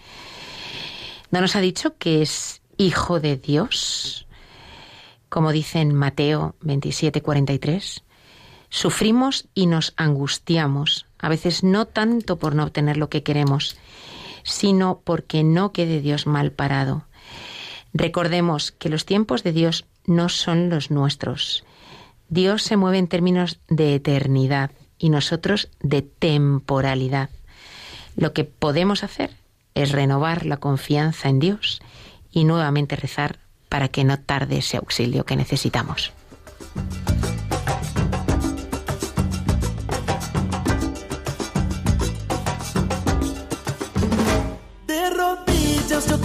¿No nos ha dicho que es hijo de Dios? Como dice en Mateo 27, 43. Sufrimos y nos angustiamos, a veces no tanto por no obtener lo que queremos, sino porque no quede Dios mal parado. Recordemos que los tiempos de Dios no son los nuestros. Dios se mueve en términos de eternidad y nosotros de temporalidad. Lo que podemos hacer es renovar la confianza en Dios y nuevamente rezar para que no tarde ese auxilio que necesitamos.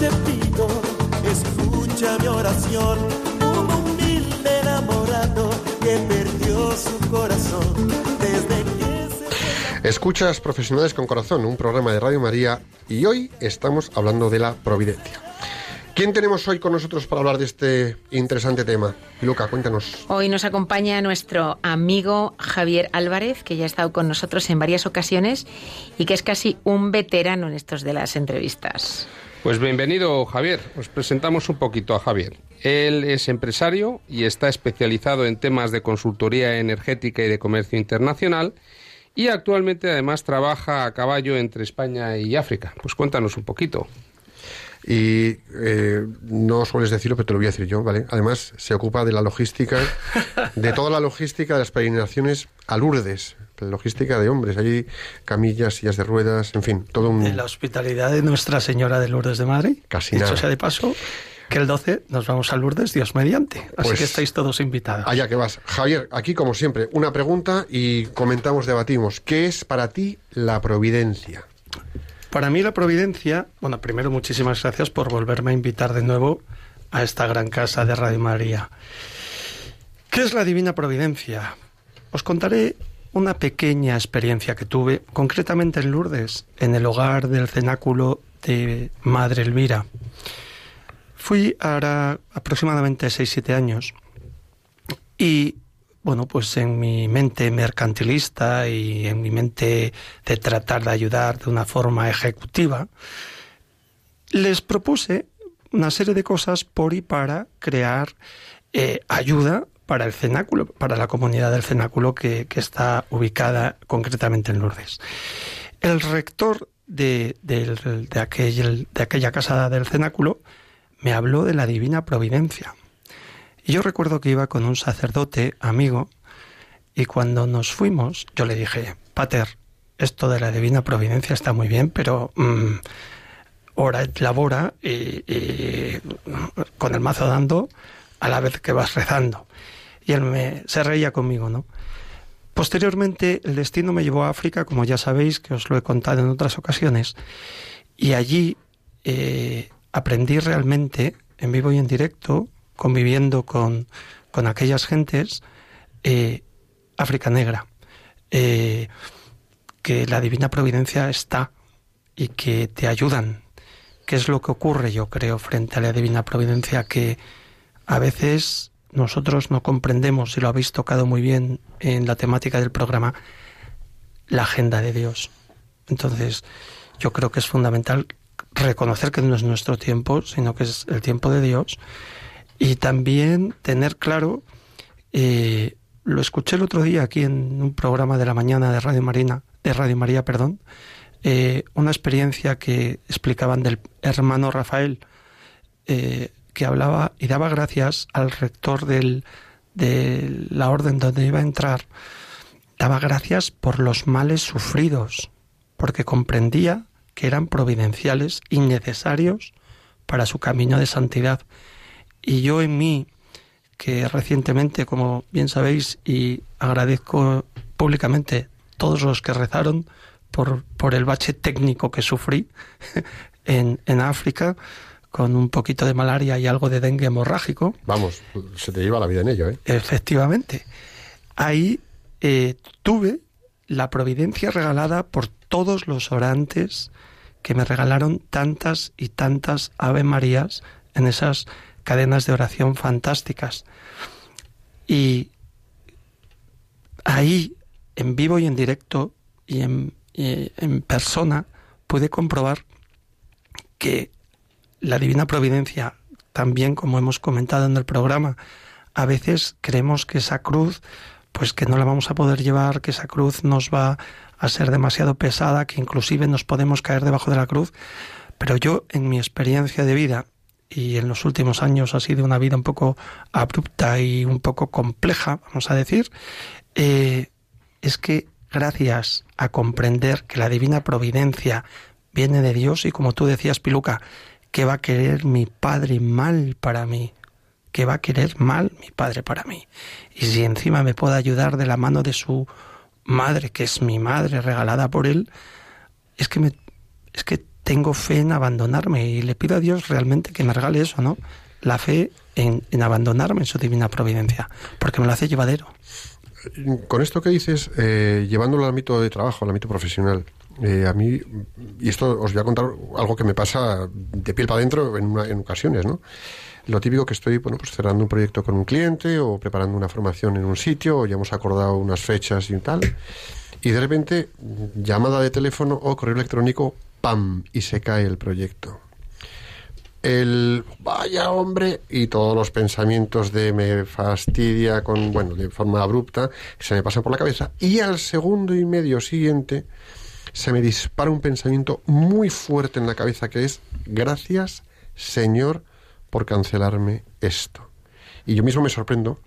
Te pido, escucha mi oración, un humilde enamorado que perdió su corazón desde que se Escuchas Profesionales con Corazón, un programa de Radio María, y hoy estamos hablando de la providencia. ¿Quién tenemos hoy con nosotros para hablar de este interesante tema? Luca, cuéntanos. Hoy nos acompaña nuestro amigo Javier Álvarez, que ya ha estado con nosotros en varias ocasiones y que es casi un veterano en estos de las entrevistas. Pues bienvenido, Javier. Os presentamos un poquito a Javier. Él es empresario y está especializado en temas de consultoría energética y de comercio internacional y actualmente además trabaja a caballo entre España y África. Pues cuéntanos un poquito. Y eh, no sueles decirlo, pero te lo voy a decir yo, ¿vale? Además, se ocupa de la logística, de toda la logística de las peregrinaciones a Lourdes, logística de hombres, allí camillas, sillas de ruedas, en fin, todo un... De la hospitalidad de Nuestra Señora de Lourdes de Madrid. Casi Dicho nada. sea de paso, que el 12 nos vamos a Lourdes, Dios mediante. Así Pues- que estáis todos invitados. Allá que vas. Javier, aquí como siempre, una pregunta y comentamos, debatimos. ¿Qué es para ti la providencia? Para mí la providencia, bueno, primero muchísimas gracias por volverme a invitar de nuevo a esta gran casa de Radio María. ¿Qué es la divina providencia? Os contaré una pequeña experiencia que tuve, concretamente en Lourdes, en el hogar del cenáculo de Madre Elvira. Fui ahora aproximadamente 6-7 años y bueno, pues en mi mente mercantilista y en mi mente de tratar de ayudar de una forma ejecutiva, les propuse una serie de cosas por y para crear eh, ayuda para el cenáculo, para la comunidad del cenáculo que, está ubicada concretamente en Lourdes. El rector de, de aquel- de aquella casa del cenáculo me habló de la divina providencia. Y yo recuerdo que iba con un sacerdote amigo y cuando nos fuimos yo le dije, Pater, esto de la divina providencia está muy bien, pero mm, ora labora y, y con el mazo dando a la vez que vas rezando. Y él me, se reía conmigo, ¿no? Posteriormente, el destino me llevó a África, como ya sabéis, que os lo he contado en otras ocasiones, y allí eh, aprendí realmente, en vivo y en directo, conviviendo con, con aquellas gentes, eh, África Negra, eh, que la divina providencia está y que te ayudan. ¿Qué es lo que ocurre, yo creo, frente a la divina providencia? Que a veces nosotros no comprendemos, y lo habéis tocado muy bien en la temática del programa, la agenda de Dios. Entonces, yo creo que es fundamental reconocer que no es nuestro tiempo, sino que es el tiempo de Dios, y también tener claro, eh, lo escuché el otro día aquí en un programa de la mañana de Radio Marina, de Radio María, perdón, eh, una experiencia que explicaban del hermano Rafael, eh, que hablaba y daba gracias al rector del, de la orden donde iba a entrar, daba gracias por los males sufridos, porque comprendía que eran providenciales y necesarios para su camino de santidad. Y yo en mí, que recientemente, como bien sabéis, y agradezco públicamente todos los que rezaron por, por el bache técnico que sufrí <laughs> en, en África, con un poquito de malaria y algo de dengue hemorrágico, Vamos, se te lleva la vida en ello, ¿eh? Efectivamente. Ahí eh, tuve la providencia regalada por todos los orantes que me regalaron tantas y tantas Ave Marías en esas cadenas de oración fantásticas. Y ahí, en vivo y en directo y en, y en persona, pude comprobar que la divina providencia, también como hemos comentado en el programa, a veces creemos que esa cruz, pues que no la vamos a poder llevar, que esa cruz nos va a ser demasiado pesada, que inclusive nos podemos caer debajo de la cruz. Pero yo, en mi experiencia de vida, y en los últimos años ha sido una vida un poco abrupta y un poco compleja, vamos a decir, eh, es que gracias a comprender que la divina providencia viene de Dios y como tú decías, Piluca, que va a querer mi Padre mal para mí, que va a querer mal mi Padre para mí. Y si encima me puede ayudar de la mano de su madre, que es mi madre regalada por él, es que me, es que tengo fe en abandonarme y le pido a Dios realmente que me regale eso, ¿no? La fe en, en abandonarme en su divina providencia, porque me lo hace llevadero. Con esto que dices, eh, llevándolo al ámbito de trabajo, al ámbito profesional, eh, a mí, y esto os voy a contar algo que me pasa de piel para adentro en, en ocasiones, ¿no? Lo típico que estoy, bueno, pues cerrando un proyecto con un cliente o preparando una formación en un sitio o ya hemos acordado unas fechas y tal. Y de repente, llamada de teléfono o correo electrónico, ¡pam! Y se cae el proyecto. El vaya hombre y todos los pensamientos de me fastidia con, bueno, de forma abrupta, se me pasan por la cabeza. Y al segundo y medio siguiente se me dispara un pensamiento muy fuerte en la cabeza que es gracias Señor por cancelarme esto. Y yo mismo me sorprendo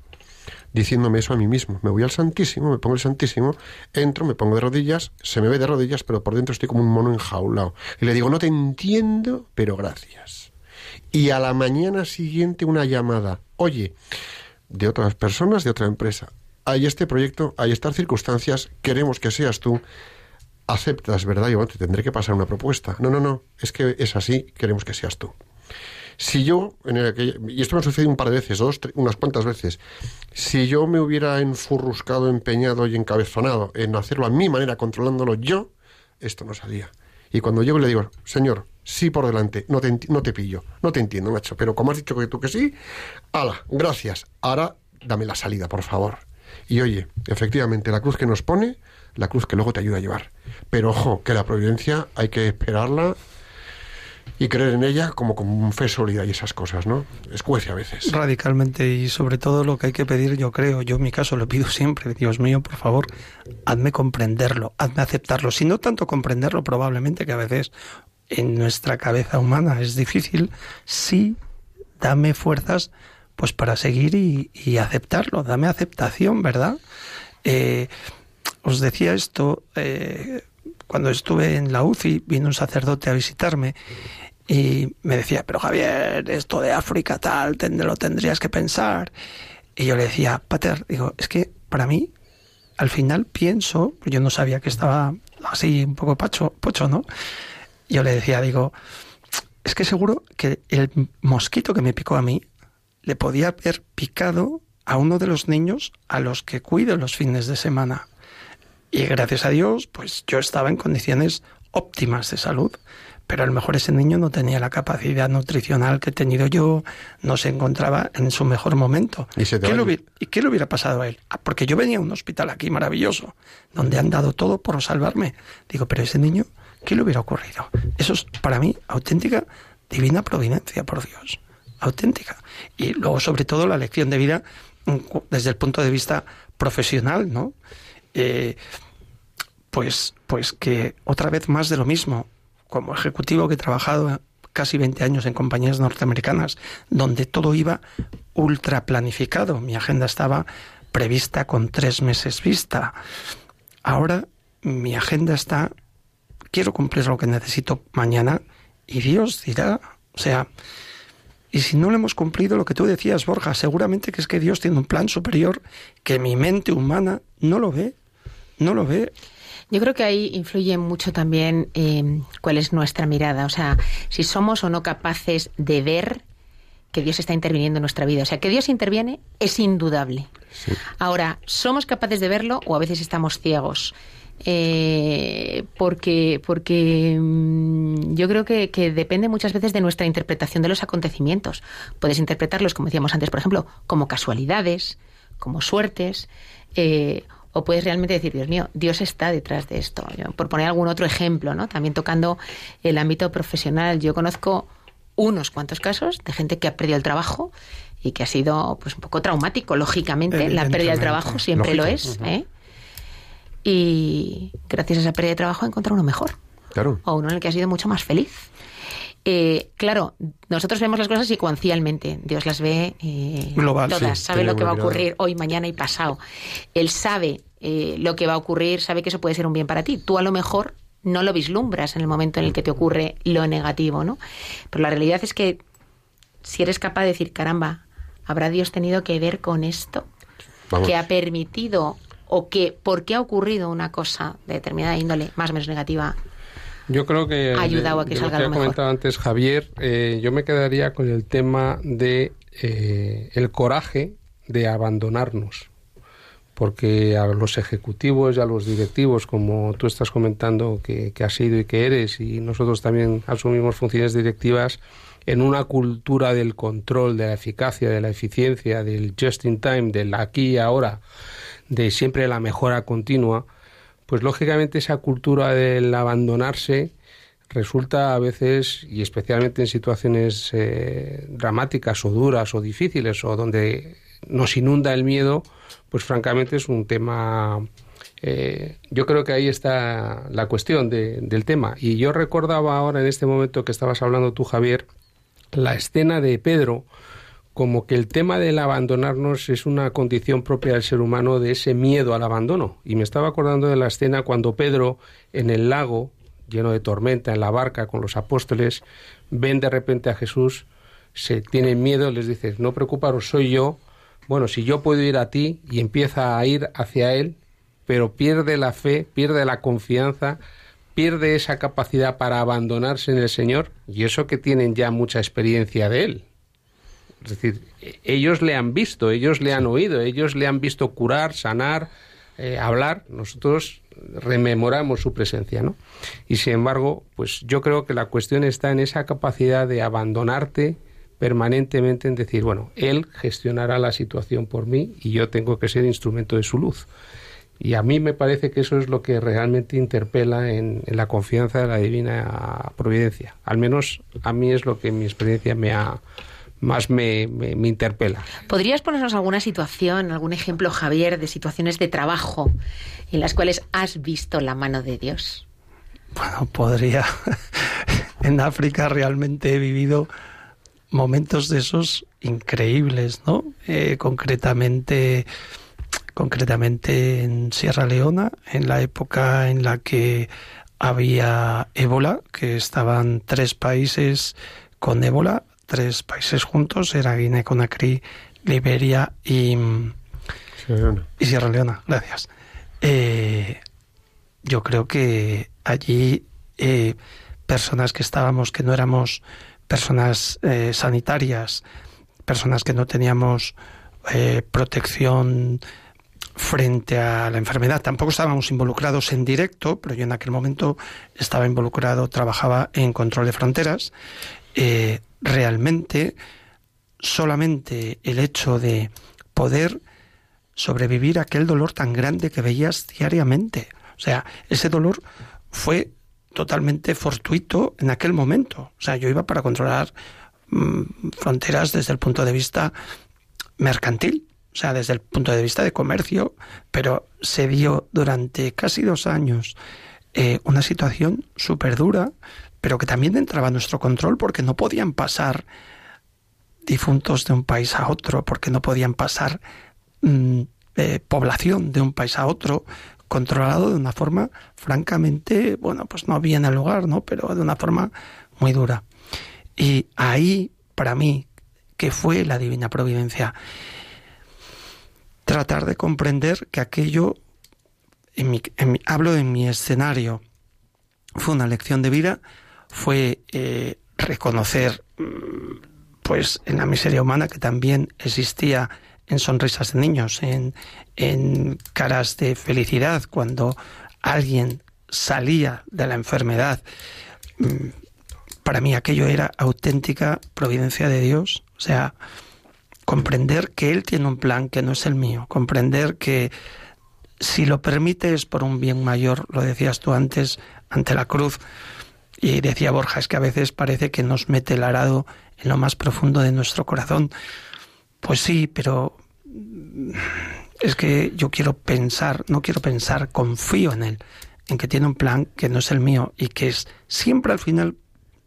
diciéndome eso a mí mismo. Me voy al Santísimo, me pongo el Santísimo, entro, me pongo de rodillas, se me ve de rodillas, pero por dentro estoy como un mono enjaulado. Y le digo, no te entiendo, pero gracias. Y a la mañana siguiente una llamada, oye, de otras personas, de otra empresa, hay este proyecto, hay estas circunstancias, queremos que seas tú, aceptas, ¿verdad? Yo te tendré que pasar una propuesta. No, no, no, es que es así, queremos que seas tú. Si yo, en y esto me ha sucedido un par de veces, dos, unas cuantas veces, si yo me hubiera enfurruscado, empeñado y encabezonado en hacerlo a mi manera, controlándolo yo, esto no salía. Y cuando llego y le digo, señor, sí por delante, no te, no te pillo, no te entiendo, macho, pero como has dicho que tú que sí, ala, gracias, ahora dame la salida, por favor. Y oye, efectivamente, la cruz que nos pone, la cruz que luego te ayuda a llevar. Pero ojo, que la providencia hay que esperarla y creer en ella como con fe sólida y esas cosas, ¿no? Escuece a veces. Radicalmente y sobre todo lo que hay que pedir, yo creo, yo en mi caso lo pido siempre, Dios mío, por favor, hazme comprenderlo, hazme aceptarlo. Si no tanto comprenderlo, probablemente que a veces en nuestra cabeza humana es difícil, sí, dame fuerzas pues para seguir y, aceptarlo, dame aceptación, ¿verdad? Eh, os decía esto, eh, cuando estuve en la UCI, vino un sacerdote a visitarme y me decía, pero Javier, esto de África tal, lo tendrías que pensar. Y yo le decía, Pater, digo, es que para mí, al final pienso, yo no sabía que estaba así un poco pacho, pocho, ¿no? Yo le decía, digo, es que seguro que el mosquito que me picó a mí le podía haber picado a uno de los niños a los que cuido los fines de semana. Y gracias a Dios, pues yo estaba en condiciones óptimas de salud. Pero a lo mejor ese niño no tenía la capacidad nutricional que he tenido yo, no se encontraba en su mejor momento. Y se te ¿Qué, le hubiera, ¿Y qué le hubiera pasado a él? Ah, porque yo venía a un hospital aquí maravilloso, donde han dado todo por salvarme. Digo, pero ese niño, ¿qué le hubiera ocurrido? Eso es para mí auténtica divina providencia, por Dios. Auténtica. Y luego, sobre todo, la lección de vida mm, desde el punto de vista profesional, ¿no? Eh, pues, pues que otra vez más de lo mismo. Como ejecutivo que he trabajado casi 20 años en compañías norteamericanas, donde todo iba ultra planificado. Mi agenda estaba prevista con tres meses vista. Ahora mi agenda está, quiero cumplir lo que necesito mañana y Dios dirá, o sea, y si no lo hemos cumplido, lo que tú decías, Borja, seguramente que es que Dios tiene un plan superior que mi mente humana no lo ve, no lo ve. Yo creo que ahí influye mucho también eh, cuál es nuestra mirada, o sea, si somos o no capaces de ver que Dios está interviniendo en nuestra vida. O sea, que Dios interviene es indudable. Ahora, ¿somos capaces de verlo o a veces estamos ciegos? eh, porque, porque mm, yo creo que, que depende muchas veces de nuestra interpretación de los acontecimientos. Puedes interpretarlos, como decíamos antes, por ejemplo, como casualidades, como suertes, eh, o puedes realmente decir, Dios mío, Dios está detrás de esto. Yo, por poner algún otro ejemplo, ¿no? También tocando el ámbito profesional, yo conozco unos cuantos casos de gente que ha perdido el trabajo y que ha sido pues un poco traumático, lógicamente. La pérdida del trabajo siempre lo es. ¿eh? Y gracias a esa pérdida de trabajo ha encontrado uno mejor Claro. o uno en el que ha sido mucho más feliz. Eh, claro, nosotros vemos las cosas secuencialmente. Dios las ve eh, Global, todas, sí, sabe lo que va a ocurrir hoy, mañana y pasado. Él sabe eh, lo que va a ocurrir, sabe que eso puede ser un bien para ti. Tú a lo mejor no lo vislumbras en el momento en el que te ocurre lo negativo, ¿no? Pero la realidad es que si eres capaz de decir, caramba, ¿habrá Dios tenido que ver con esto? Vamos. que ha permitido o que por qué ha ocurrido una cosa de determinada índole más o menos negativa Yo creo que Ha ayudado a que salga lo que ha comentado antes Javier, eh, yo me quedaría con el tema de eh, el coraje de abandonarnos, porque a los ejecutivos y a los directivos, como tú estás comentando que, que has sido y que eres, y nosotros también asumimos funciones directivas en una cultura del control, de la eficacia, de la eficiencia, del just in time, del aquí y ahora, de siempre la mejora continua, pues lógicamente esa cultura del abandonarse resulta a veces, y especialmente en situaciones eh, dramáticas o duras o difíciles o donde nos inunda el miedo, pues francamente es un tema... eh, yo creo que ahí está la cuestión de- del tema. Y yo recordaba ahora en este momento que estabas hablando tú, Javier, la escena de Pedro, como que el tema del abandonarnos es una condición propia del ser humano de ese miedo al abandono. Y me estaba acordando de la escena cuando Pedro en el lago, lleno de tormenta, en la barca con los apóstoles, ven de repente a Jesús, se tienen miedo, les dice, no preocuparos, soy yo. Bueno, si yo puedo ir a ti y empieza a ir hacia él, pero pierde la fe, pierde la confianza, pierde esa capacidad para abandonarse en el Señor, y eso que tienen ya mucha experiencia de él. Es decir, ellos le han visto, ellos le han oído, ellos le han visto curar, sanar, eh, hablar. Nosotros rememoramos su presencia, ¿no? Y sin embargo, pues yo creo que la cuestión está en esa capacidad de abandonarte permanentemente en decir, bueno, él gestionará la situación por mí y yo tengo que ser instrumento de su luz. Y a mí me parece que eso es lo que realmente interpela en, en la confianza de la divina providencia. Al menos a mí es lo que mi experiencia me ha, más me, me- me interpela. ¿Podrías ponernos alguna situación, algún ejemplo, Javier, de situaciones de trabajo en las cuales has visto la mano de Dios? Bueno, podría. <laughs> en África realmente he vivido momentos de esos increíbles, ¿no? Eh, concretamente, concretamente en Sierra Leona, en la época en la que había ébola, que estaban tres países con ébola, tres países juntos, era Guinea-Conakry, Liberia y, y Sierra Leona, gracias. Eh, yo creo que allí eh, personas que estábamos, que no éramos personas eh, sanitarias, personas que no teníamos protección frente a la enfermedad. Tampoco estábamos involucrados en directo, pero yo en aquel momento estaba involucrado, trabajaba en control de fronteras. Eh, realmente, solamente el hecho de poder sobrevivir a aquel dolor tan grande que veías diariamente. O sea, ese dolor fue totalmente fortuito en aquel momento. O sea, yo iba para controlar mm, fronteras desde el punto de vista mercantil, o sea, desde el punto de vista de comercio, pero se dio durante casi dos años eh, una situación súper dura, pero que también entraba a nuestro control porque no podían pasar difuntos de un país a otro, porque no podían pasar mm, eh, población de un país a otro, controlado de una forma francamente, bueno, pues no bien al lugar, ¿no? Pero de una forma muy dura. Y ahí, para mí, que fue la divina providencia, tratar de comprender que aquello, en en hablo de mi escenario, fue una lección de vida, fue eh, reconocer, mm, pues, en la miseria humana que también existía en sonrisas de niños, en, en caras de felicidad, cuando alguien salía de la enfermedad, mm, para mí aquello era auténtica providencia de Dios. O sea, comprender que Él tiene un plan que no es el mío, comprender que si lo permite es por un bien mayor, lo decías tú antes, ante la cruz. Y decía Borja, es que a veces parece que nos mete el arado en lo más profundo de nuestro corazón. Pues sí, pero es que yo quiero pensar, no quiero pensar, confío en Él, en que tiene un plan que no es el mío y que es siempre al final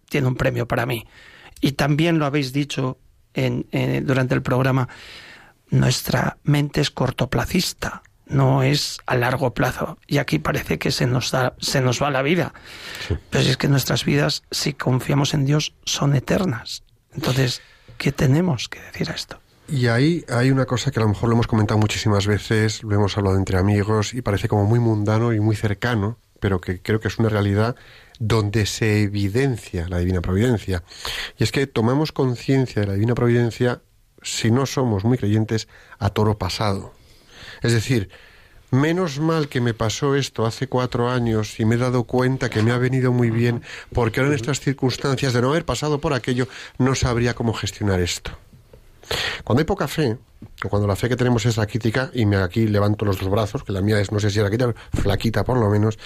tiene un premio para mí. Y también lo habéis dicho en, durante el programa, nuestra mente es cortoplacista, no es a largo plazo. Y aquí parece que se nos, da, se nos va la vida. Pero si es que nuestras vidas, si confiamos en Dios, son eternas. Entonces, ¿qué tenemos que decir a esto? Y ahí hay una cosa que a lo mejor lo hemos comentado muchísimas veces, lo hemos hablado entre amigos y parece como muy mundano y muy cercano, pero que creo que es una realidad donde se evidencia la divina providencia. Y es que tomamos conciencia de la divina providencia, si no somos muy creyentes, a toro pasado. Es decir, menos mal que me pasó esto hace cuatro años y me he dado cuenta que me ha venido muy bien, porque ahora en estas circunstancias de no haber pasado por aquello, no sabría cómo gestionar esto. Cuando hay poca fe, o cuando la fe que tenemos es raquítica, y me aquí levanto los dos brazos, que la mía es, no sé si raquítica, flaquita por lo menos,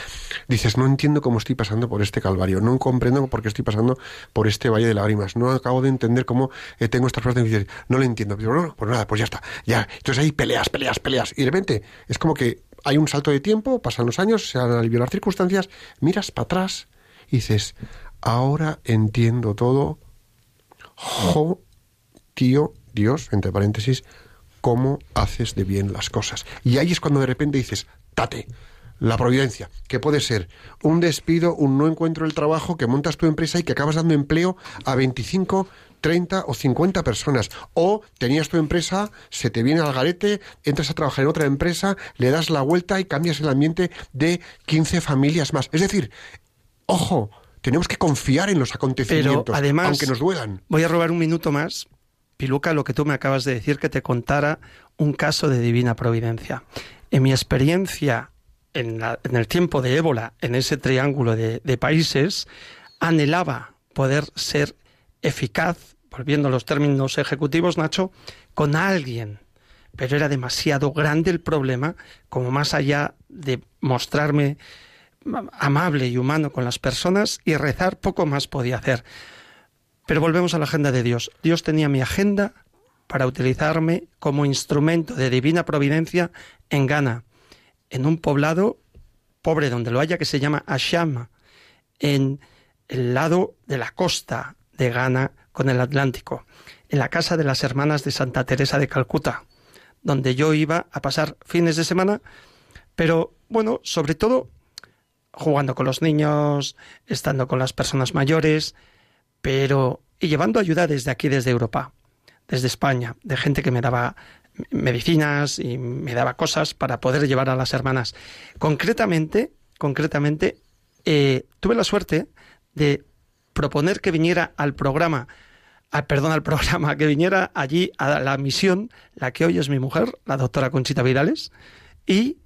dices, no entiendo cómo estoy pasando por este calvario, no comprendo por qué estoy pasando por este valle de lágrimas, no acabo de entender cómo eh, tengo estas de no lo entiendo. Pero no, pues nada, pues ya está, ya. Entonces ahí peleas, peleas, peleas, y de repente es como que hay un salto de tiempo, pasan los años, se han aliviado las circunstancias, miras para atrás y dices, ahora entiendo todo, jo, tío, Dios, entre paréntesis, cómo haces de bien las cosas. Y ahí es cuando de repente dices, tate, la providencia, que puede ser un despido, un no encuentro del trabajo, que montas tu empresa y que acabas dando empleo a 25, 30 o 50 personas. O tenías tu empresa, se te viene al garete, entras a trabajar en otra empresa, le das la vuelta y cambias el ambiente de 15 familias más. Es decir, ojo, tenemos que confiar en los acontecimientos, además, aunque nos duelan. Voy a robar un minuto más Piluca, lo que tú me acabas de decir, que te contara un caso de divina providencia. En mi experiencia en, el tiempo de ébola, en ese triángulo de, de países, anhelaba poder ser eficaz, volviendo a los términos ejecutivos, Nacho, con alguien. Pero era demasiado grande el problema, como más allá de mostrarme amable y humano con las personas y rezar, poco más podía hacer. Pero volvemos a la agenda de Dios. Dios tenía mi agenda para utilizarme como instrumento de divina providencia en Ghana, en un poblado pobre donde lo haya que se llama Ashama, en el lado de la costa de Ghana con el Atlántico, en la casa de las hermanas de Santa Teresa de Calcuta, donde yo iba a pasar fines de semana, pero bueno, sobre todo jugando con los niños, estando con las personas mayores, pero y llevando ayuda desde aquí, desde Europa, desde España, de gente que me daba medicinas y me daba cosas para poder llevar a las hermanas. Concretamente, concretamente, eh, tuve la suerte de proponer que viniera al programa, perdón, al programa, que viniera allí a la misión, la que hoy es mi mujer, la doctora Conchita Virales, y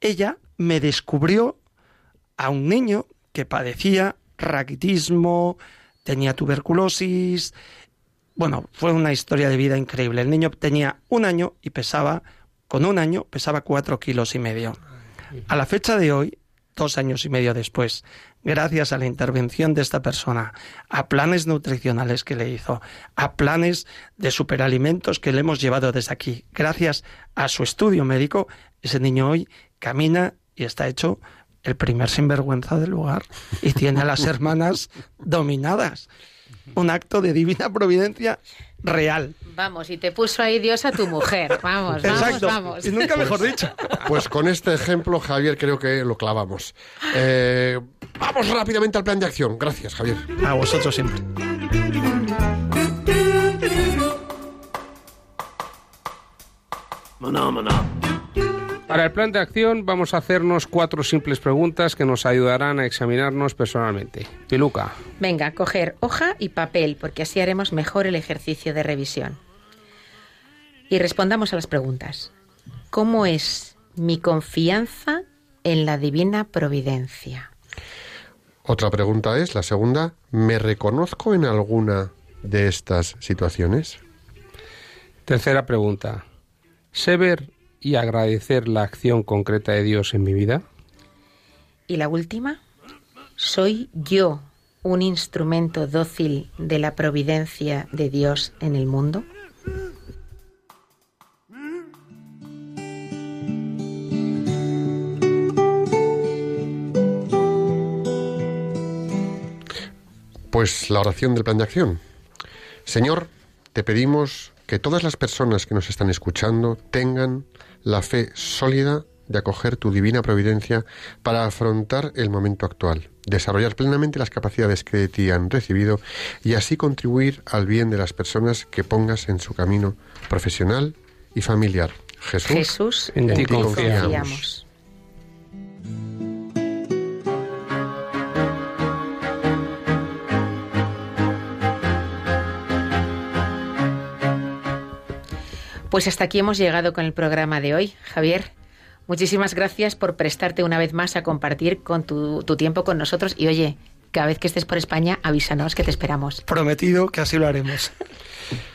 ella me descubrió a un niño que padecía raquitismo, tenía tuberculosis. Bueno, fue una historia de vida increíble. El niño tenía un año y pesaba, con un año, pesaba cuatro kilos y medio. A la fecha de hoy, dos años y medio después, gracias a la intervención de esta persona, a planes nutricionales que le hizo, a planes de superalimentos que le hemos llevado desde aquí, gracias a su estudio médico, ese niño hoy camina y está hecho el primer sinvergüenza del lugar y tiene a las <laughs> hermanas dominadas. Un acto de divina providencia real. Vamos, y te puso ahí Dios a tu mujer. <laughs> Vamos, vamos, vamos. Y nunca mejor pues, dicho. Pues con este ejemplo, Javier, creo que lo clavamos. Eh, vamos rápidamente al plan de acción. Gracias, Javier. A vosotros siempre. Para el plan de acción vamos a hacernos cuatro simples preguntas que nos ayudarán a examinarnos personalmente. Piluca. Venga, coger hoja y papel, porque así haremos mejor el ejercicio de revisión. Y respondamos a las preguntas. ¿Cómo es mi confianza en la divina providencia. Otra pregunta es, la segunda, ¿me reconozco en alguna de estas situaciones? Tercera pregunta. ¿Sé ver y agradecer la acción concreta de Dios en mi vida? Y la última, ¿soy yo un instrumento dócil de la providencia de Dios en el mundo? Pues la oración del plan de acción. Señor, te pedimos que todas las personas que nos están escuchando tengan la fe sólida de acoger tu divina providencia para afrontar el momento actual, desarrollar plenamente las capacidades que de ti han recibido y así contribuir al bien de las personas que pongas en su camino profesional y familiar. Jesús, Jesús, en ti confiamos. confiamos. Pues hasta aquí hemos llegado con el programa de hoy. Javier, muchísimas gracias por prestarte una vez más a compartir con tu, tu tiempo con nosotros. Y oye, cada vez que estés por España, avísanos que te esperamos. Prometido que así lo haremos.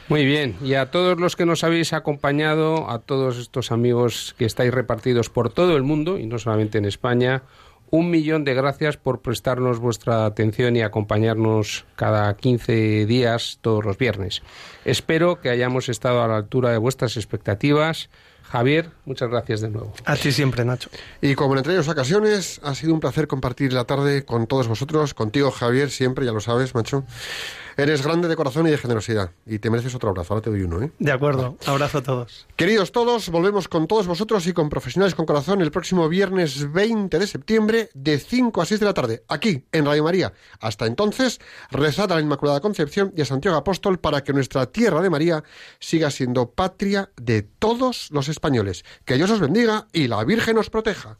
Muy bien, y a todos los que nos habéis acompañado, a todos estos amigos que estáis repartidos por todo el mundo, y no solamente en España, un millón de gracias por prestarnos vuestra atención y acompañarnos cada 15 días todos los viernes. Espero que hayamos estado a la altura de vuestras expectativas. Javier, muchas gracias de nuevo. A ti siempre, Nacho. Y como en anteriores ocasiones, ha sido un placer compartir la tarde con todos vosotros, contigo Javier, siempre, ya lo sabes, macho. Eres grande de corazón y de generosidad, y te mereces otro abrazo, ahora te doy uno, ¿eh? De acuerdo. Abrazo a todos. Queridos todos, volvemos con todos vosotros y con Profesionales con Corazón el próximo viernes 20 de septiembre de 5 a 6 de la tarde, aquí en Radio María. Hasta entonces, rezad a la Inmaculada Concepción y a Santiago Apóstol para que nuestra tierra de María siga siendo patria de todos los españoles. Que Dios os bendiga y la Virgen os proteja.